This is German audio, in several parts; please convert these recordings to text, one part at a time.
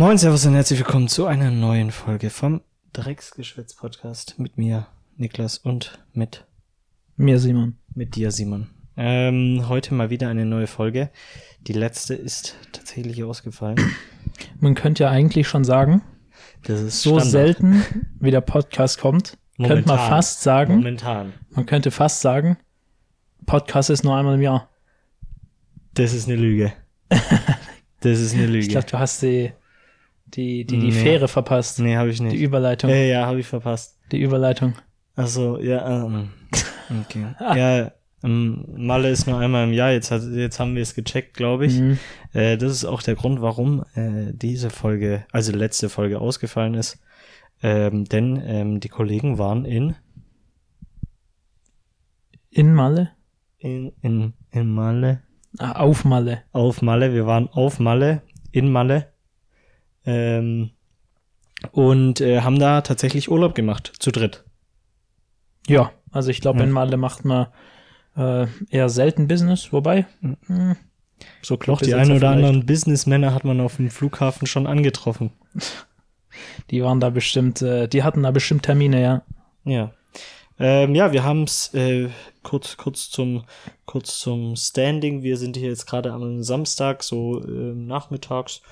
Moin, Servus und herzlich willkommen zu einer neuen Folge vom Drecksgeschwätz-Podcast mit mir, Niklas, und mit, Mir, Simon. mit dir, Simon. Ähm, heute mal wieder eine neue Folge. Die letzte ist tatsächlich ausgefallen. Man könnte ja eigentlich schon sagen, Das ist so Standard. selten wie der Podcast kommt, könnte man Momentan. fast sagen, Momentan. man könnte fast sagen, Podcast ist nur einmal im Jahr. Das ist eine Lüge. Das ist eine Lüge. Ich glaube, du hast die, die, die, die Nee. Fähre verpasst. nee, habe ich Die nicht. Überleitung. Äh, ja, habe ich verpasst. Die Überleitung. Also ja, ähm, okay. ja, ähm, Malle ist nur einmal im Jahr. Jetzt, hat, jetzt haben wir es gecheckt, glaube ich. Mhm. Äh, das ist auch der Grund, warum äh, diese Folge, also letzte Folge ausgefallen ist. Ähm, denn ähm, die Kollegen waren in, In Malle? in, in, in Malle, Ah, auf Malle. auf Malle. Wir waren auf Malle, in Malle. Ähm, und äh, haben da tatsächlich Urlaub gemacht, zu dritt. Ja, also ich glaube, Ja. in Malle macht man äh, eher selten Business, wobei. hm, so Doch, die Besitzer ein oder vielleicht. anderen Businessmänner hat man auf dem Flughafen schon angetroffen. Die waren da bestimmt, äh, die hatten da bestimmt Termine, ja. Ja. Ähm, ja, wir haben es äh, kurz, kurz zum, kurz zum Standing. Wir sind hier jetzt gerade am Samstag, so ähm, nachmittags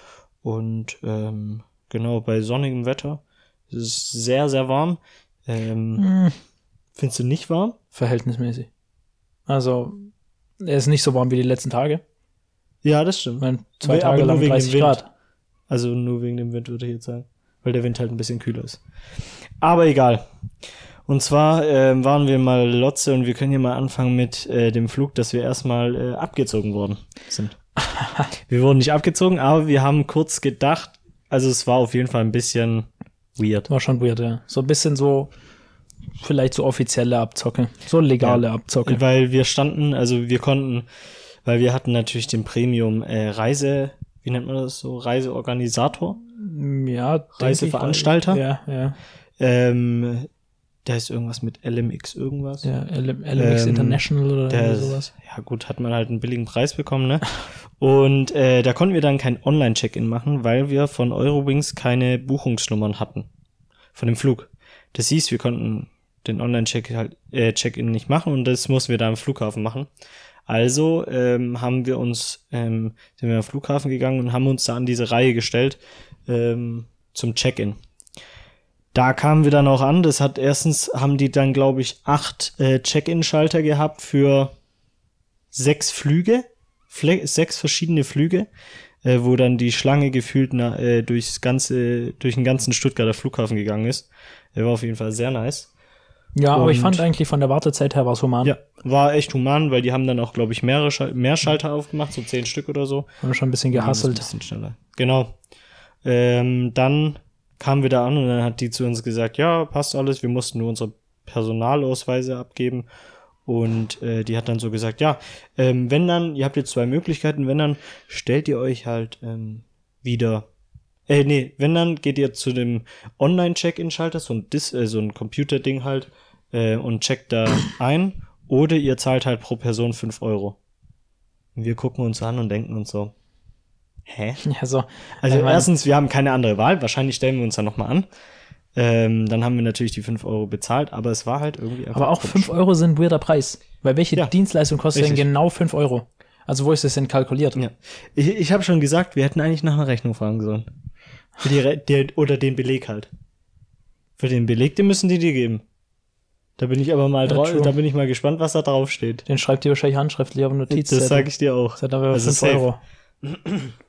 und ähm, genau bei sonnigem Wetter. Es ist sehr, sehr warm. Ähm, Hm, Findest du nicht warm? verhältnismäßig. Also, er ist nicht so warm wie die letzten Tage. Ja, das stimmt. meine, zwei Tage nur lang wegen dem 30 Wind. Grad. Also nur wegen dem Wind würde ich jetzt sagen. Weil der Wind halt ein bisschen kühler ist. Aber egal. Und zwar ähm, waren wir mal Lotze und wir können hier mal anfangen mit äh, dem Flug, dass wir erstmal äh, abgezogen worden sind. wir wurden nicht abgezogen, aber wir haben kurz gedacht, also es war auf jeden Fall ein bisschen weird. War schon weird, ja. So ein bisschen so, vielleicht so offizielle Abzocke. So legale Abzocke. Weil wir standen, also wir konnten, weil wir hatten natürlich den Premium äh, Reise, wie nennt man das so, Reiseorganisator. Ja, Reiseveranstalter? Ja, ja. Ähm, da ist irgendwas mit LMX irgendwas. Ja, LM, LMX Ähm, International oder Der, sowas. ja gut, hat man halt einen billigen Preis bekommen, ne? Und äh, da konnten wir dann kein Online-Check-In machen, weil wir von Eurowings keine Buchungsnummern hatten von dem Flug. Das hieß, wir konnten den Online-Check halt, äh, Check-In nicht machen und das mussten wir da am Flughafen machen. Also ähm, haben wir uns, ähm, sind wir am Flughafen gegangen und haben uns da an diese Reihe gestellt ähm, zum Check-In. Da kamen wir dann auch an. Das hat erstens haben die dann, glaube ich, acht äh, Check-in-Schalter gehabt für sechs Flüge, Fle sechs verschiedene Flüge, äh, wo dann die Schlange gefühlt na, äh, durchs ganze, durch den ganzen Stuttgarter Flughafen gegangen ist. Der war auf jeden Fall sehr nice. Ja, aber ich und- fand eigentlich von der Wartezeit her war es human. Ja, war echt human, weil die haben dann auch, glaube ich, mehrere Schal mehr Schalter aufgemacht, so zehn Stück oder so. Haben schon ein bisschen Ein gehasselt. bisschen schneller. Genau. Ähm, dann kamen wir da an und dann hat die zu uns gesagt, ja, passt alles, wir mussten nur unsere Personalausweise abgeben. Und äh, die hat dann so gesagt, ja, ähm, wenn dann, ihr habt jetzt zwei Möglichkeiten, wenn dann stellt ihr euch halt ähm, wieder, äh, nee, wenn dann geht ihr zu dem Online-Check-In-Schalter, so ein, Dis äh, so ein Computerding halt, äh, und checkt da ein, oder ihr zahlt halt pro Person fünf Euro. Und wir gucken uns an und denken uns so, hä? Ja, so. Also meine- erstens, wir haben keine andere Wahl. Wahrscheinlich stellen wir uns dann nochmal an. Ähm, dann haben wir natürlich die 5 Euro bezahlt, aber es war halt irgendwie einfach Aber auch komisch. 5 Euro sind ein weirder Preis. Weil welche Ja, Dienstleistung kostet denn richtig. genau 5 Euro? Also wo ist das denn kalkuliert? Ja. Ich, ich habe schon gesagt, wir hätten eigentlich nach einer Rechnung fragen sollen. Für die Re der, oder den Beleg halt. Für den Beleg, den müssen die dir geben. Da bin ich aber mal Ja, drauf, true. da bin ich mal gespannt, was da drauf steht. Den schreibt ihr wahrscheinlich handschriftlich auf Notiz. Das sage ich dir auch. Das hat aber Also 5 safe. Euro.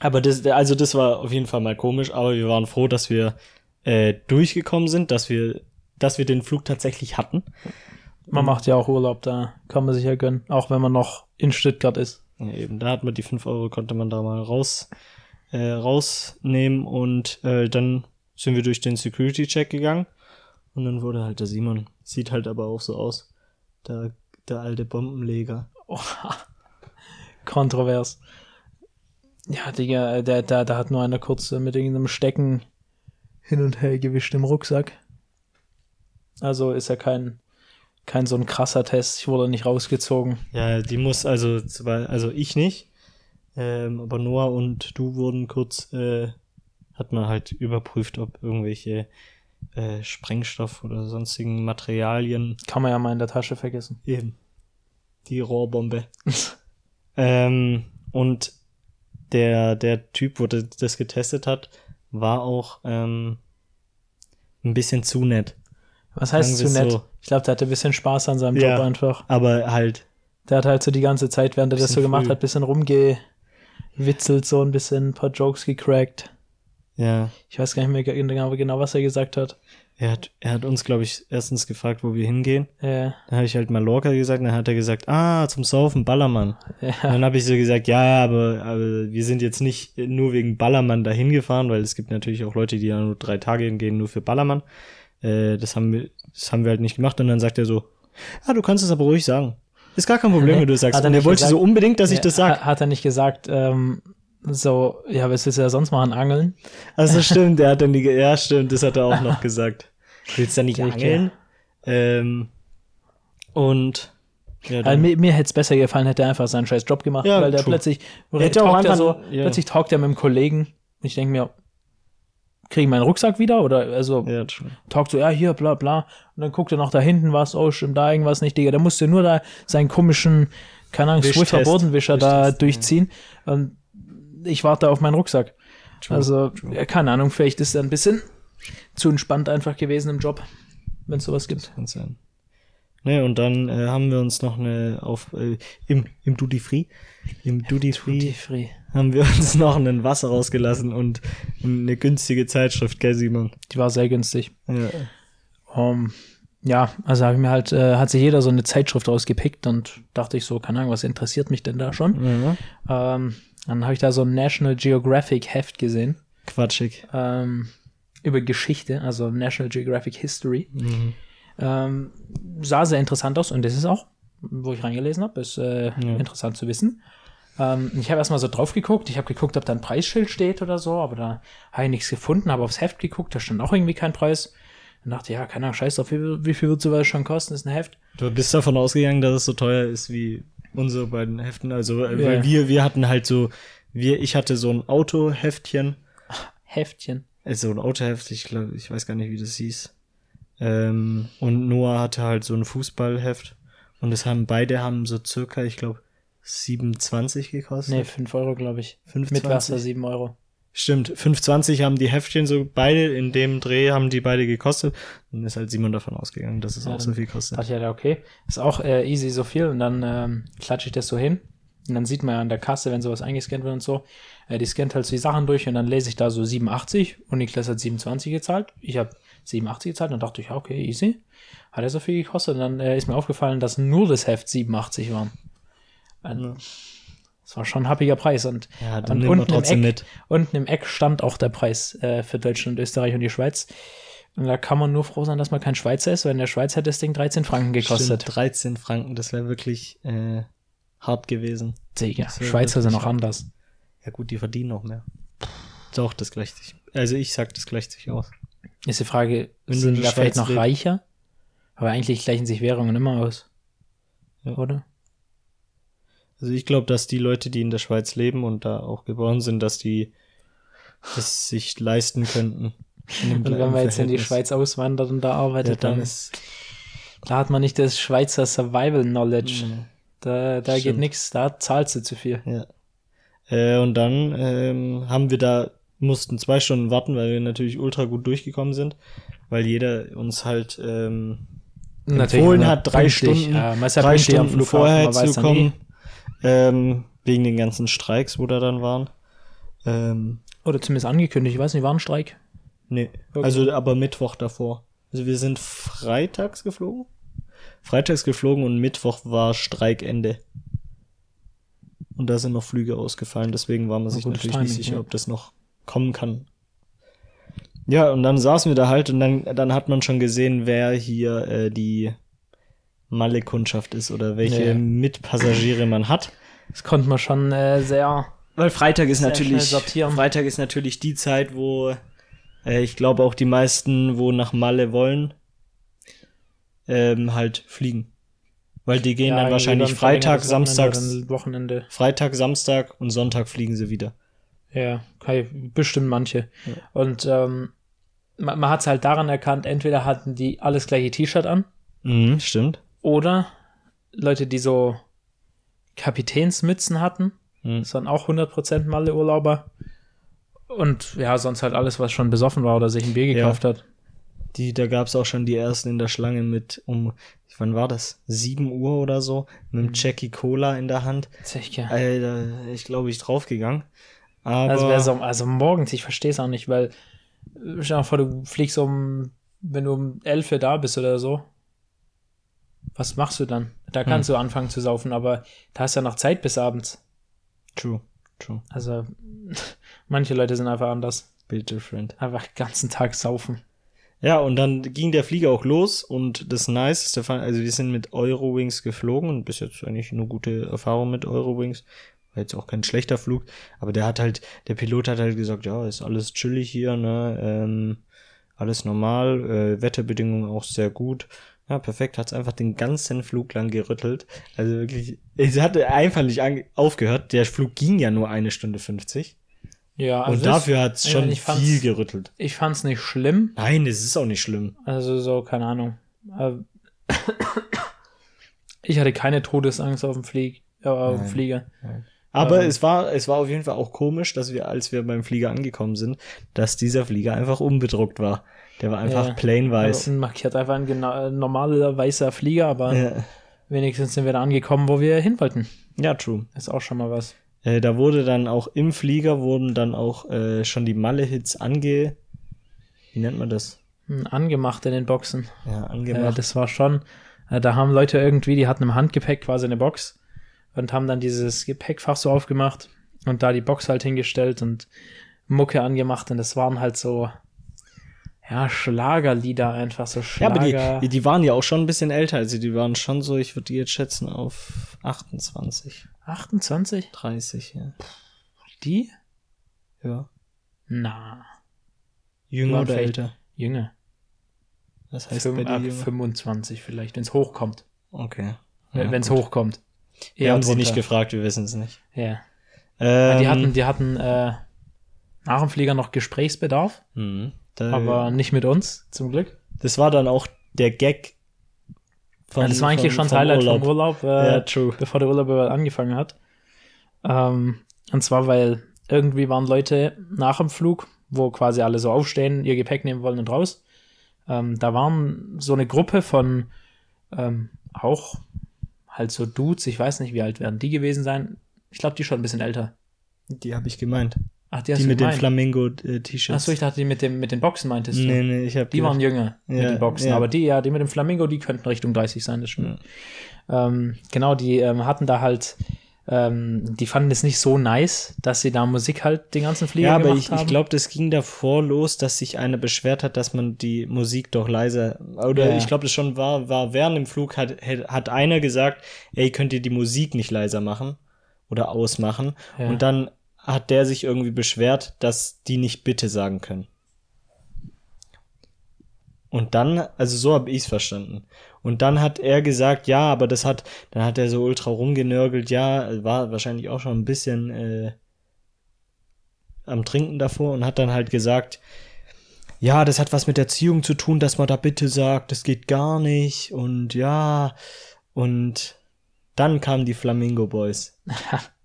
Aber das, also das war auf jeden Fall mal komisch, aber wir waren froh, dass wir äh, durchgekommen sind, dass wir, dass wir den Flug tatsächlich hatten. Man macht ja auch Urlaub, da kann man sich ja gönnen. Auch wenn man noch in Stuttgart ist. Ja, eben, da hat man die 5 Euro, konnte man da mal raus, äh, rausnehmen und äh, dann sind wir durch den Security-Check gegangen und dann wurde halt der Simon, sieht halt aber auch so aus, der, der alte Bombenleger. Oha. Kontrovers. Ja, Digga, der, der, der hat nur einer kurz mit irgendeinem Stecken hin und her gewischt im Rucksack. Also ist ja kein, kein so ein krasser Test. Ich wurde nicht rausgezogen. Ja, die muss also, also ich nicht. Ähm, aber Noah und du wurden kurz, äh, hat man halt überprüft, ob irgendwelche äh, Sprengstoff oder sonstigen Materialien Kann man ja mal in der Tasche vergessen. Eben. Die Rohrbombe. ähm, und der, der Typ, wo das getestet hat, war auch ähm, ein bisschen zu nett. Was heißt Sagen zu nett? so. Ich glaube, der hatte ein bisschen Spaß an seinem Ja. Job einfach. Aber halt, Der hat halt so die ganze Zeit, während er das so gemacht früh. hat, ein bisschen rumgewitzelt, so ein bisschen ein paar Jokes gecrackt. ja, Ich weiß gar nicht mehr genau, genau was er gesagt hat. Er hat, er hat uns, glaube ich, erstens gefragt, wo wir hingehen. Äh, Dann habe ich halt Mallorca gesagt, dann hat er gesagt, ah, zum Saufen, Ballermann. Und ja, dann habe ich so gesagt, ja, ja, aber, aber wir sind jetzt nicht nur wegen Ballermann dahin gefahren, weil es gibt natürlich auch Leute, die da nur drei Tage hingehen, nur für Ballermann. Äh, das, haben wir, das haben wir halt nicht gemacht. Und dann sagt er so, ja, du kannst es aber ruhig sagen. Ist gar kein Problem, Nee, wenn du das sagst. er Und er wollte gesagt. so unbedingt, dass ich das sag. ha- Hat er nicht gesagt, ähm, so, ja, was willst du ja sonst machen, angeln? Also stimmt, der hat dann die, ja stimmt, das hat er auch noch gesagt. Willst du da nicht angeln? Ähm, und ja, Also dann, mir mir hätte es besser gefallen, hätte er einfach seinen scheiß Job gemacht, Ja, weil der true. plötzlich Hätte auch er einfach- so, ja. plötzlich talkt er mit dem Kollegen. Und ich denke mir, kriege ich meinen Rucksack wieder? Oder also ja, talkt so, ja, hier, bla bla. Und dann guckt er noch da hinten was, oh, stimmt da irgendwas nicht, Digga. Der musste nur da seinen komischen, keine Ahnung. Swiffer Bodenwischer da Wischtest, ja. durchziehen. Und ich warte auf meinen Rucksack. True, also, true. ja, keine Ahnung, vielleicht ist er ein bisschen zu entspannt einfach gewesen im Job, wenn es sowas gibt. Kann sein. Ne, und dann äh, haben wir uns noch eine auf äh, im, im Duty Free, im Duty Free Free. haben wir uns noch ein Wasser rausgelassen und eine günstige Zeitschrift, gell, Simon? Die war sehr günstig. Ja. Um, ja, also habe ich mir halt, äh, hat sich jeder so eine Zeitschrift rausgepickt und dachte ich so, keine Ahnung, was interessiert mich denn da schon? ja. Ähm, dann habe ich da so ein National Geographic Heft gesehen Quatschig. ähm, über Geschichte, also National Geographic History. Mhm. Ähm, sah sehr interessant aus und das ist auch, wo ich reingelesen habe, ist äh, interessant zu wissen. Ähm, ich habe erstmal so drauf geguckt, ich habe geguckt, ob da ein Preisschild steht oder so, aber da habe ich nichts gefunden, habe aufs Heft geguckt, da stand auch irgendwie kein Preis. Dann dachte ich, ja, keine Ahnung, scheiß drauf, wie, wie viel wird sowas schon kosten, ist ein Heft. Du bist davon ausgegangen, dass es so teuer ist wie unsere beiden Heften. Also, äh, Ja. weil wir, wir hatten halt so, wir, ich hatte so ein Autoheftchen, Heftchen. also ein Autoheft, ich glaube, ich weiß gar nicht, wie das hieß. Ähm, und Noah hatte halt so ein Fußballheft. Und es haben beide haben so circa, ich glaube, 27 gekostet. Nee, 5 Euro, glaube ich. 25? Mit Wasser 7 Euro. Stimmt, 5,20 haben die Heftchen so beide, in dem Dreh haben die beide gekostet. Dann ist halt Simon davon ausgegangen, dass es Ja, auch so viel kostet. Dachte ich ja, okay, ist auch äh, easy so viel und dann ähm, klatsche ich das so hin und dann sieht man ja an der Kasse, wenn sowas eingescannt wird und so, äh, die scannt halt so die Sachen durch und dann lese ich da so 87 und Niklas hat 27 gezahlt, ich habe 87 gezahlt und dann dachte ich, ja, okay, easy, hat er so viel gekostet und dann äh, ist mir aufgefallen, dass nur das Heft 87 war. Äh, Ja. Das war schon ein happiger Preis und, Ja, und unten, im Eck, mit. unten im Eck stand auch der Preis äh, für Deutschland, Österreich und die Schweiz. Und da kann man nur froh sein, dass man kein Schweizer ist, weil in der Schweiz hätte das Ding 13 Franken gekostet. Stimmt, 13 Franken, das wäre wirklich äh, hart gewesen. Digga, wär Schweizer sind noch anders. Ja gut, die verdienen noch mehr. Doch, das gleicht sich. Also ich sag, das gleicht sich aus. Ist die Frage, Wenn sind die da vielleicht noch reicher? Aber eigentlich gleichen sich Währungen immer aus. Ja. Oder? Also ich glaube, dass die Leute, die in der Schweiz leben und da auch geboren sind, dass die das sich leisten könnten. Und wenn gleichen man jetzt in die. Schweiz auswandert und da ja, arbeitet, dann dann, ist da hat man nicht das Schweizer Survival Knowledge. Mhm. Da, da geht nichts, da zahlst du zu viel. Ja. Äh, und dann ähm, haben wir da, mussten zwei Stunden warten, weil wir natürlich ultra gut durchgekommen sind, weil jeder uns halt ähm, empfohlen hat, drei. Stunden, Ja, ja drei Stunden vorher zu dann eh. Ähm, wegen den ganzen Streiks, wo da dann waren. Ähm, Oder zumindest angekündigt, ich weiß nicht, war ein Streik? nee, Okay. also aber Mittwoch davor. Also wir sind freitags geflogen. Freitags geflogen und Mittwoch war Streikende. Und da sind noch Flüge ausgefallen, deswegen war man sich natürlich Timing, nicht sicher, ja. ob das noch kommen kann. Ja, und dann saßen wir da halt und dann, dann hat man schon gesehen, wer hier äh, die Malle-Kundschaft ist oder welche Ja. Mitpassagiere man hat. Das konnte man schon äh, sehr. Weil Freitag ist natürlich. Freitag ist natürlich die Zeit, wo äh, ich glaube auch die meisten, wo nach Malle wollen, ähm, halt fliegen. Weil die gehen Ja, dann wahrscheinlich dann Freitag, Samstag, Wochenende. Freitag, Samstag und Sonntag fliegen sie wieder. Ja, bestimmt manche. Ja. Und ähm, man, man hat es halt daran erkannt, entweder hatten die alles gleiche T-Shirt an Mhm, stimmt. Oder Leute, die so Kapitänsmützen hatten. Mhm. Das waren auch 100% Malle-Urlauber. Und ja, sonst halt alles, was schon besoffen war oder sich ein Bier Ja. gekauft hat. Die, da gab's auch schon die ersten in der Schlange mit um, wann war das? 7 Uhr oder so, mit einem Jackie Cola in der Hand. Sicher. Alter, ich glaube, ich draufgegangen. Aber Also, wär so, also morgens, ich verstehe es auch nicht, weil äh, stell dir mal vor, du fliegst um, wenn du um 11 Uhr da bist oder so. Was machst du dann? Da kannst du anfangen zu saufen, aber da hast du ja noch Zeit bis abends. true, true, Also, manche Leute sind einfach anders. bit different. Einfach den ganzen Tag saufen. Ja, und dann ging der Flieger auch los und das Niceste fand, also wir sind mit Eurowings geflogen und bis jetzt eigentlich eine gute Erfahrung mit Eurowings. War jetzt auch kein schlechter Flug, aber der hat halt, der Pilot hat halt gesagt, ja, ist alles chillig hier, ne, ähm, alles normal, äh, Wetterbedingungen auch sehr gut. Ja, perfekt, hat's einfach den ganzen Flug lang gerüttelt. Also wirklich, es hatte einfach nicht aufgehört. Der Flug ging ja nur eine Stunde 50. Ja, und das- dafür hat's ich schon viel gerüttelt. Ich fand's nicht schlimm. Nein, es ist auch nicht schlimm. Also so, keine Ahnung. Äh, Ich hatte keine Todesangst auf dem Flieg, äh, auf dem Nein. Flieger. Aber Ähm. es war, es war auf jeden Fall auch komisch, dass wir, als wir beim Flieger angekommen sind, dass dieser Flieger einfach unbedruckt war. Der war einfach Ja. plain Also, weiß. ein markiert einfach ein genau, äh, normaler weißer Flieger, aber Ja. wenigstens sind wir da angekommen, wo wir hin wollten. ja, true. Ist auch schon mal was. Äh, da wurde dann auch im Flieger wurden dann auch äh, schon die Malle-Hits ange, wie nennt man das? Hm, Angemacht in den Boxen. Ja, Äh, angemacht. das war schon, äh, da haben Leute irgendwie, die hatten im Handgepäck quasi eine Box und haben dann dieses Gepäckfach so aufgemacht und da die Box halt hingestellt und Mucke angemacht und das waren halt so, ja, Schlagerlieder einfach, so ja, Schlager. aber die, die waren ja auch schon ein bisschen älter. Also die waren schon so, ich würde die jetzt schätzen, auf 28, 28? 30, ja. Die? ja. Na, Jünger Ja, oder älter? Jünger. Was heißt Fünf, ab Jünger? 25 vielleicht, wenn es hochkommt. Okay. wenn es hochkommt. Wir Eher haben sie nicht gefragt, wir wissen es nicht. Ja. Ähm, die hatten, die hatten äh, nach dem Flieger noch Gesprächsbedarf, Mhm. Da, aber nicht mit uns, zum Glück. das war dann auch der Gag von, Ja, das war eigentlich von- schon vom Highlight Urlaub. vom Urlaub, äh, Ja, true. bevor der Urlaub überhaupt angefangen hat. Ähm, und zwar, weil irgendwie waren Leute nach dem Flug, wo quasi alle so aufstehen, ihr Gepäck nehmen wollen und raus. Ähm, da waren so eine Gruppe von ähm, auch halt so Dudes, ich weiß nicht, wie alt werden die gewesen sein. Ich glaube, die schon ein bisschen älter. Die habe ich gemeint. Ach, die, hast Die du mit den gemeint? Flamingo-T-Shirts. Achso, ich dachte, die mit, dem, mit den Boxen meintest du. Nee, nee, ich habe Die waren jünger mit Ja, den Boxen, ja. aber die, ja, die mit dem Flamingo, die könnten Richtung 30 sein, das stimmt. Ähm, genau, die ähm, hatten da halt, ähm, die fanden es nicht so nice, dass sie da Musik halt den ganzen Flieger Ja, aber gemacht ich, haben. ich glaube, das ging davor los, dass sich einer beschwert hat, dass man die Musik doch leiser oder Ja. ich glaube, das schon war, war während dem Flug hat, hat einer gesagt, ey, könnt ihr die Musik nicht leiser machen oder ausmachen? Ja. Und dann hat der sich irgendwie beschwert, dass die nicht bitte sagen können. Und dann, also so habe ich's verstanden. Und dann hat er gesagt, ja, aber das hat, dann hat er so ultra rumgenörgelt, ja, war wahrscheinlich auch schon ein bisschen äh, am Trinken davor und hat dann halt gesagt, ja, das hat was mit Erziehung zu tun, dass man da bitte sagt, das geht gar nicht und ja, und dann kamen die Flamingo Boys.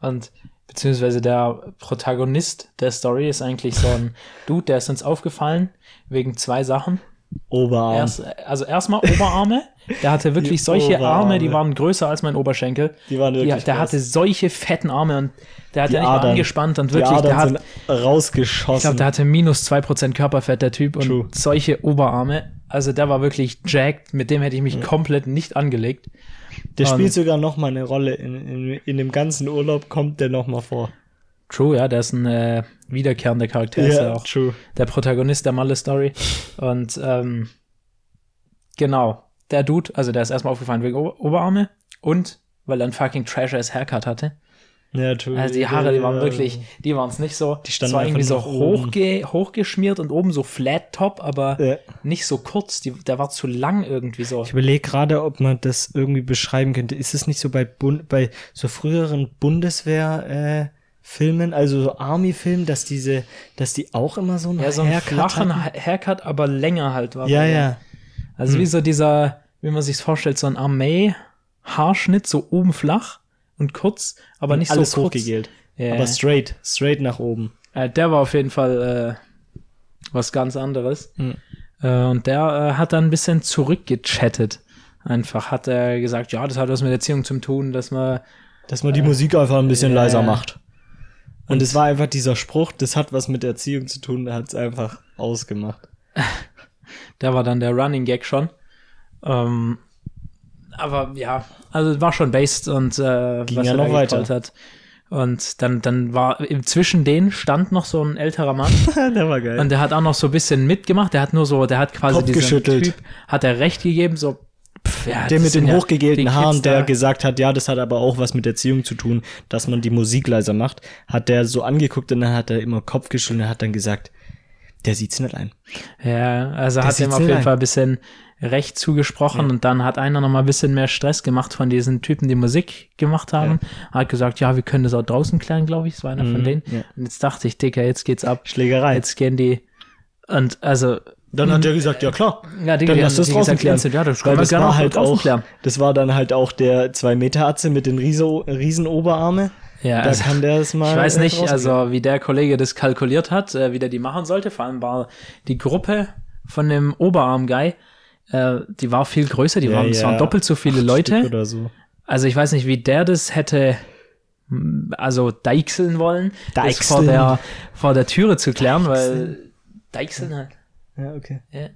Und beziehungsweise der Protagonist der Story ist eigentlich so ein Dude, der ist uns aufgefallen wegen zwei Sachen. Oberarm. Erst, also erstmal Oberarme. Der hatte wirklich Die solche Arme, die Oberarme. waren größer als mein Oberschenkel. Die waren wirklich Ja, der krass. hatte solche fetten Arme und der hat ja nicht mal angespannt und wirklich, der hat, sind rausgeschossen. ich glaube, der hatte minus 2% Körperfett, der Typ, und True. solche Oberarme. Also der war wirklich jacked, mit dem hätte ich mich komplett nicht angelegt. Der und- spielt sogar noch mal eine Rolle in, in, in dem ganzen Urlaub kommt der noch mal vor. True, ja, der ist ein äh, wiederkehrender Charakter, ist ja auch true. der Protagonist der Malle-Story. Und ähm, genau, der Dude, also der ist erstmal aufgefallen wegen Ober Oberarme und weil er ein fucking Treasure as Haircut hatte. Ja, natürlich. Also die Haare, die waren wirklich, die waren es nicht so. Die standen es war irgendwie so oben. hochge hochgeschmiert und oben so Flat Top, aber Ja. nicht so kurz. Die, der war zu lang irgendwie so. Ich überlege gerade, ob man das irgendwie beschreiben könnte. Ist es nicht so bei, Bund bei so früheren Bundeswehr, äh, Filmen, also so Army-Filmen, dass diese, dass die auch immer so einen Ja, so ein Haircut flachen hatten? Haircut, aber länger halt war. Ja, ja. Hm. Also wie so dieser, wie man sich vorstellt, so ein Armee-Haarschnitt, so oben flach und kurz, aber nicht Alles so kurz. hochgegelt. Ja. Aber straight, straight nach oben. Äh, der war auf jeden Fall äh, was ganz anderes. Hm. Äh, und der äh, hat dann ein bisschen zurückgechattet. Einfach hat er gesagt, ja, das hat was mit Erziehung zu tun, dass man Dass man die Musik einfach ein bisschen leiser macht. Und es war einfach dieser Spruch, das hat was mit Erziehung zu tun, der hat es einfach ausgemacht. Der war dann der Running Gag schon. Ähm, aber ja, also war schon based und äh, Ging was ja er noch weiter. hat. Und dann, dann war zwischen denen stand noch so ein älterer Mann der war geil. und der hat auch noch so ein bisschen mitgemacht. Der hat nur so, der hat quasi Kopf geschüttelt. Typ, hat er recht gegeben, so pff, ja, der mit den ja hochgegelten Kids Haaren, der da. gesagt hat, ja, das hat aber auch was mit Erziehung zu tun, dass man die Musik leiser macht, hat der so angeguckt und dann hat er immer Kopf geschüttelt und hat dann gesagt, der sieht's nicht ein. Ja, also Der hat ihm auf jeden ein. Fall ein bisschen recht zugesprochen und dann hat einer noch mal ein bisschen mehr Stress gemacht von diesen Typen, die Musik gemacht haben. Hat gesagt, ja, wir können das auch draußen klären, glaube ich. Das war einer von Mhm, denen. ja. Und jetzt dachte ich, Dicker, jetzt geht's ab. Schlägerei. Jetzt gehen die und also Dann hat er gesagt, ja klar. ja, Digga, Dann lass das draußen klären. ja, das Weil das war halt draußen auch, klären. das war dann halt auch der zwei Meter Atze mit den Riese, riesen Oberarme. Ja, Da also, kann der es mal. ich weiß nicht, also wie der Kollege das kalkuliert hat, äh, wie der die machen sollte. Vor allem war die Gruppe von dem Oberarm-Guy, äh, die war viel größer, die Ja, waren, es ja, waren doppelt so viele Leute. So. Also ich weiß nicht, wie der das hätte m, also deichseln wollen, das vor Deichseln. der, vor der Türe zu klären, weil deichseln halt. Ja, okay. Ja.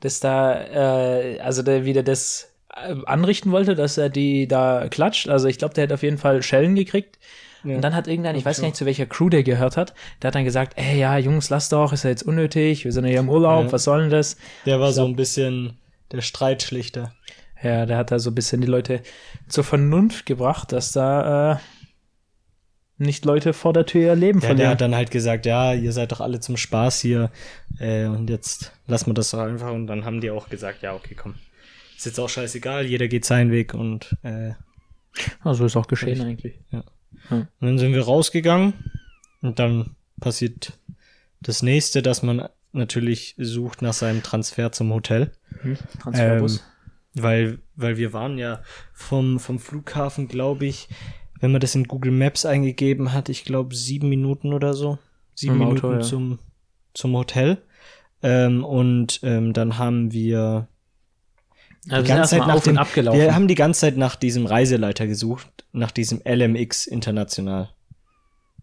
Dass da, äh, also der wieder das äh, anrichten wollte, dass er die da klatscht. Also ich glaube, der hätte auf jeden Fall Schellen gekriegt. Ja. Und dann hat irgendein, ich weiß gar nicht, zu welcher Crew der gehört hat, der hat dann gesagt, ey, ja, Jungs, lasst doch, ist ja jetzt unnötig, wir sind ja hier im Urlaub, Ja. was soll denn das? Der war so ein bisschen der Streitschlichter. Ja, der hat da so ein bisschen die Leute zur Vernunft gebracht, dass da äh, nicht Leute vor der Tür ihr Leben Ja, der verlieren. hat dann halt gesagt, ja, ihr seid doch alle zum Spaß hier äh, und jetzt lassen wir das doch einfach und dann haben die auch gesagt, ja, okay, komm. Ist jetzt auch scheißegal, jeder geht seinen Weg und äh, Also ist auch geschehen eigentlich. Und dann sind wir rausgegangen und dann passiert das nächste, dass man natürlich sucht nach seinem Transfer zum Hotel. Transferbus. Ähm, weil, weil wir waren ja vom, vom Flughafen, glaube ich, wenn man das in Google Maps eingegeben hat, ich glaube sieben Minuten oder so. Sieben Im Minuten Auto, ja. zum, zum Hotel. Ähm, und ähm, dann haben wir also die ganze Zeit nach dem, abgelaufen. wir haben die ganze Zeit nach diesem Reiseleiter gesucht, nach diesem LMX International.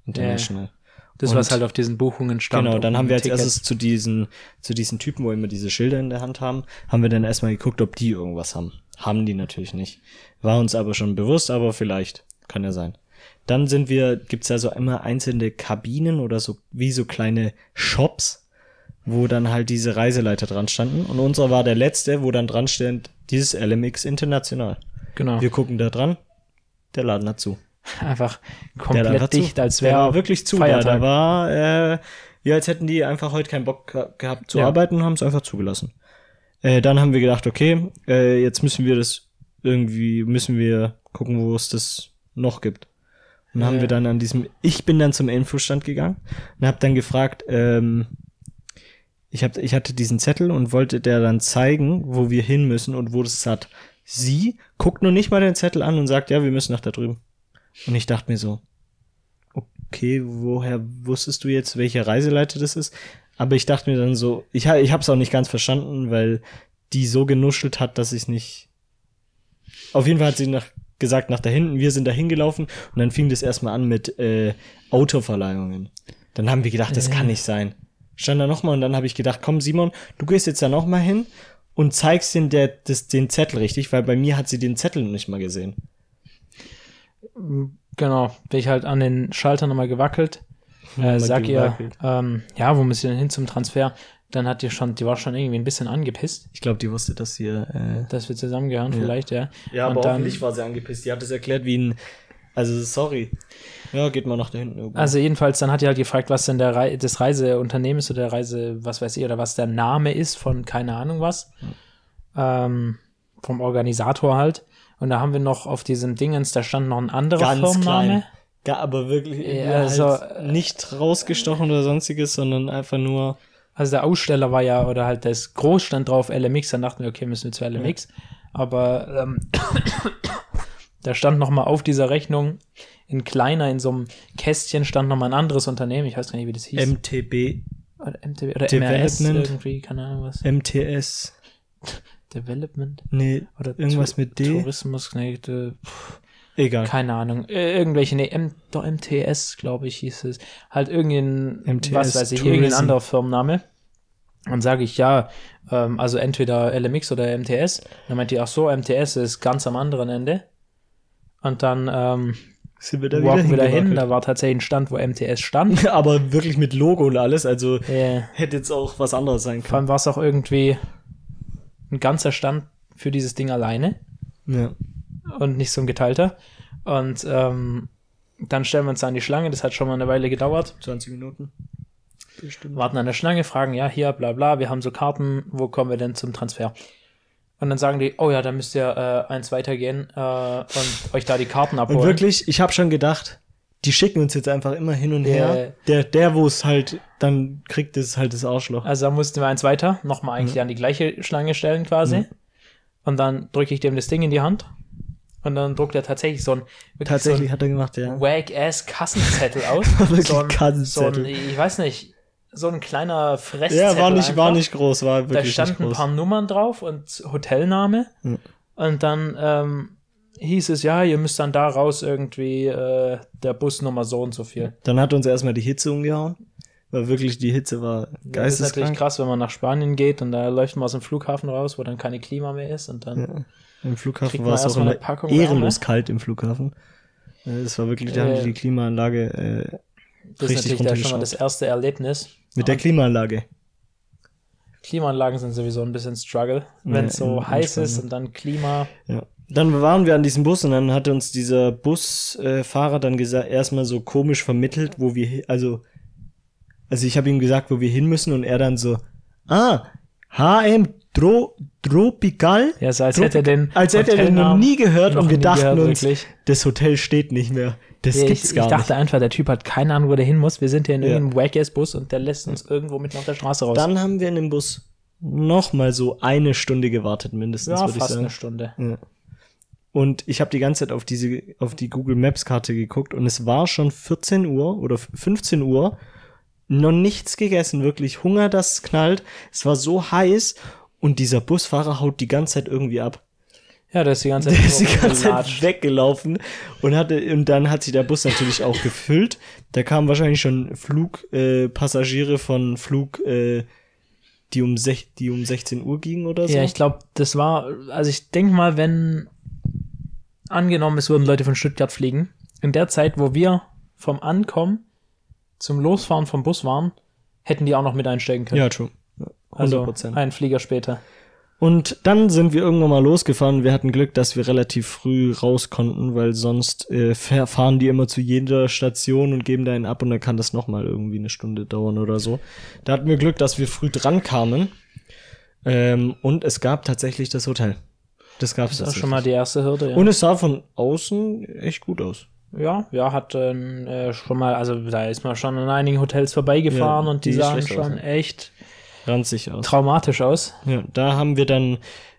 International. das, und- was halt auf diesen Buchungen stand. Genau, dann haben wir als Ticket. erstes zu diesen, zu diesen Typen, wo immer diese Schilder in der Hand haben, haben wir dann erstmal geguckt, ob die irgendwas haben. Haben die natürlich nicht. War uns aber schon bewusst, aber vielleicht. Kann ja sein. Dann sind wir, gibt's ja so immer einzelne Kabinen oder so, wie so kleine Shops, wo dann halt diese Reiseleiter dran standen. Und unserer war der letzte, wo dann dran stand, dieses LMX International. Genau. Wir gucken da dran, der Laden hat zu. einfach komplett dicht, zu. als wäre war wirklich zu. Da, Feiertag. da war, äh, wie als hätten die einfach heute keinen Bock ge- gehabt zu Ja. arbeiten und haben es einfach zugelassen. Äh, dann haben wir gedacht, okay, äh, jetzt müssen wir das irgendwie, müssen wir gucken, wo es das noch gibt. Und Ja. haben wir dann an diesem, ich bin dann zum Infostand gegangen und habe dann gefragt, ähm, ich, hab, ich hatte diesen Zettel und wollte der dann zeigen, wo wir hin müssen und wo das hat. Sie guckt nur nicht mal den Zettel an und sagt, ja, wir müssen nach da drüben. Und ich dachte mir so, okay, woher wusstest du jetzt, welcher Reiseleiter das ist? Aber ich dachte mir dann so, ich, ich habe es auch nicht ganz verstanden, weil die so genuschelt hat, dass ich nicht. Auf jeden Fall hat sie nach, gesagt, nach da hinten, wir sind da hingelaufen und dann fing das erstmal an mit äh, Autoverleihungen. Dann haben wir gedacht, das kann nicht sein. Stand da nochmal und dann habe ich gedacht, komm Simon, du gehst jetzt da nochmal hin und zeigst den, der, das, den Zettel richtig, weil bei mir hat sie den Zettel nicht mal gesehen. Genau, bin ich halt an den Schalter nochmal gewackelt. Äh, sag ihr, gewackelt. ähm, ja, wo müsst ihr denn hin zum Transfer? Dann hat die schon, die war schon irgendwie ein bisschen angepisst, Ich glaube, die wusste, dass hier äh, dass wir zusammengehören, vielleicht, ja. Ja, Und aber dann- hoffentlich war sie angepisst. Die hat es erklärt wie ein, also sorry. Ja, geht mal nach da hinten irgendwo. Also jedenfalls, dann hat die halt gefragt, was denn der Rei das Reiseunternehmen ist oder der Reise, was weiß ich, oder was der Name ist von keine Ahnung was. Ähm, vom Organisator halt. Und da haben wir noch auf diesem Dingens, da stand noch ein anderer Ganz Firmenname. klein. Ja, aber wirklich Ja, also, also, nicht rausgestochen oder sonstiges, sondern einfach nur. Also der Aussteller war ja, oder halt das Groß stand drauf LMX, dann dachten wir, okay, müssen wir zu LMX. Aber ähm, da stand noch mal auf dieser Rechnung in kleiner, in so einem Kästchen stand noch mal ein anderes Unternehmen, ich weiß gar nicht, wie das hieß. MTB, oder MTB oder MRS irgendwie, keine Ahnung was. MTS. Development Nee, oder irgendwas Tu- mit D. Tourismus, nee, de, Egal. keine Ahnung. Irgendwelche, nee, M, doch MTS, glaube ich, hieß es. Halt irgendein, MTS was weiß ich, Tourism. irgendein anderer Firmenname. Dann sage ich, ja, ähm, also entweder LMX oder MTS. Dann meint die, ach so, MTS ist ganz am anderen Ende. Und dann ähm, Sind wir da walken wir da hin, da war tatsächlich ein Stand, wo MTS stand. Aber wirklich mit Logo und alles, also äh, hätte jetzt auch was anderes sein vor können. allem war es auch irgendwie ein ganzer Stand für dieses Ding alleine. Ja. und nicht so ein geteilter. Und ähm, dann stellen wir uns da an die Schlange, das hat schon mal eine Weile gedauert. 20 Minuten. Bestimmt. Warten an der Schlange, fragen, ja, hier, bla bla, wir haben so Karten, wo kommen wir denn zum Transfer? Und dann sagen die, oh ja, da müsst ihr äh, eins weitergehen äh, und euch da die Karten abholen. Und wirklich, ich habe schon gedacht, die schicken uns jetzt einfach immer hin und her. Der, der, wo es halt dann kriegt, ist halt das Arschloch. Also da mussten wir eins weiter, nochmal eigentlich an die gleiche Schlange stellen quasi. Mhm. Und dann drücke ich dem das Ding in die Hand. Und dann druckt er tatsächlich so ein Tatsächlich so hat er gemacht, ja. ein wack-ass Kassenzettel aus. So ein, Kassenzettel. So ein, ich weiß nicht, so ein kleiner Fresszettel. Ja, war nicht, war einfach. nicht groß, war Da wirklich nicht standen ein paar Nummern drauf und Hotelname. Ja. Und dann ähm, hieß es, ja, ihr müsst dann da raus irgendwie äh, der Busnummer so und so viel. Dann hat uns erstmal die Hitze umgehauen. Weil wirklich die Hitze war Das ist natürlich geisteskrank. krass, wenn man nach Spanien geht und da läuft man aus dem Flughafen raus, wo dann keine Klima mehr ist und dann Ja. Im Flughafen war es auch immer eine Packung ehrenlos Wärme. kalt im Flughafen. Äh, Es war wirklich, da haben Äh, die die Klimaanlage äh, das ist richtig natürlich da schon mal das erste Erlebnis. Mit der Klimaanlage. Klimaanlagen sind sowieso ein bisschen Struggle, wenn es Ja, so heiß ist und dann Klima. Ja. Dann waren wir an diesem Bus und dann hat uns dieser Busfahrer dann gesagt, erstmal so komisch vermittelt, wo wir, also, also ich habe ihm gesagt, wo wir hin müssen und er dann so, ah, HM Tro Tropical? Ja, so als Tropi- hätte er den als hätte er den noch nie gehört und wir dachten gehört, uns, wirklich. das Hotel steht nicht mehr. Das Ja, gibt's ich, gar ich dachte einfach, der Typ hat keine Ahnung, wo der hin muss. Wir sind hier in Ja. irgendeinem Wack-Ass-Bus und der lässt uns irgendwo mitten auf der Straße raus. nicht. Dann haben wir in dem Bus noch mal so eine Stunde gewartet mindestens, ja, würde ich fast sagen. eine Stunde. Ja. Und ich habe die ganze Zeit auf diese, auf die Google Maps Karte geguckt und es war schon 14 Uhr oder 15 Uhr. Noch nichts gegessen, wirklich Hunger, das knallt. Es war so heiß und dieser Busfahrer haut die ganze Zeit irgendwie ab. Ja, der ist die ganze Zeit Der ist die ganze Zeit weggelaufen und hatte und dann hat sich der Bus natürlich auch gefüllt. Da kamen wahrscheinlich schon Flugpassagiere äh, von Flug, äh, die um sech, die um 16 Uhr gingen oder so. Ja, ich glaube, das war, also ich denke mal, wenn angenommen, es würden Leute von Stuttgart fliegen, in der Zeit, wo wir vom Ankommen zum Losfahren vom Bus waren, hätten die auch noch mit einsteigen können. ja, true. Ja, 100 also Prozent. einen Flieger später. Und dann sind wir irgendwann mal losgefahren. Wir hatten Glück, dass wir relativ früh raus konnten, weil sonst äh, fahr- fahren die immer zu jeder Station und geben da einen ab und dann kann das noch mal irgendwie eine Stunde dauern oder so. Da hatten wir Glück, dass wir früh dran kamen. Ähm, und es gab tatsächlich das Hotel. Das gab es Das ist schon mal die erste Hürde. Ja, Und es sah von außen echt gut aus. ja, ja hat ähm, äh, schon mal, also da ist man schon an einigen Hotels vorbeigefahren Ja, und die, die sahen schlecht aus, schon ne? echt Ranzig aus. traumatisch aus. Ja, da haben wir dann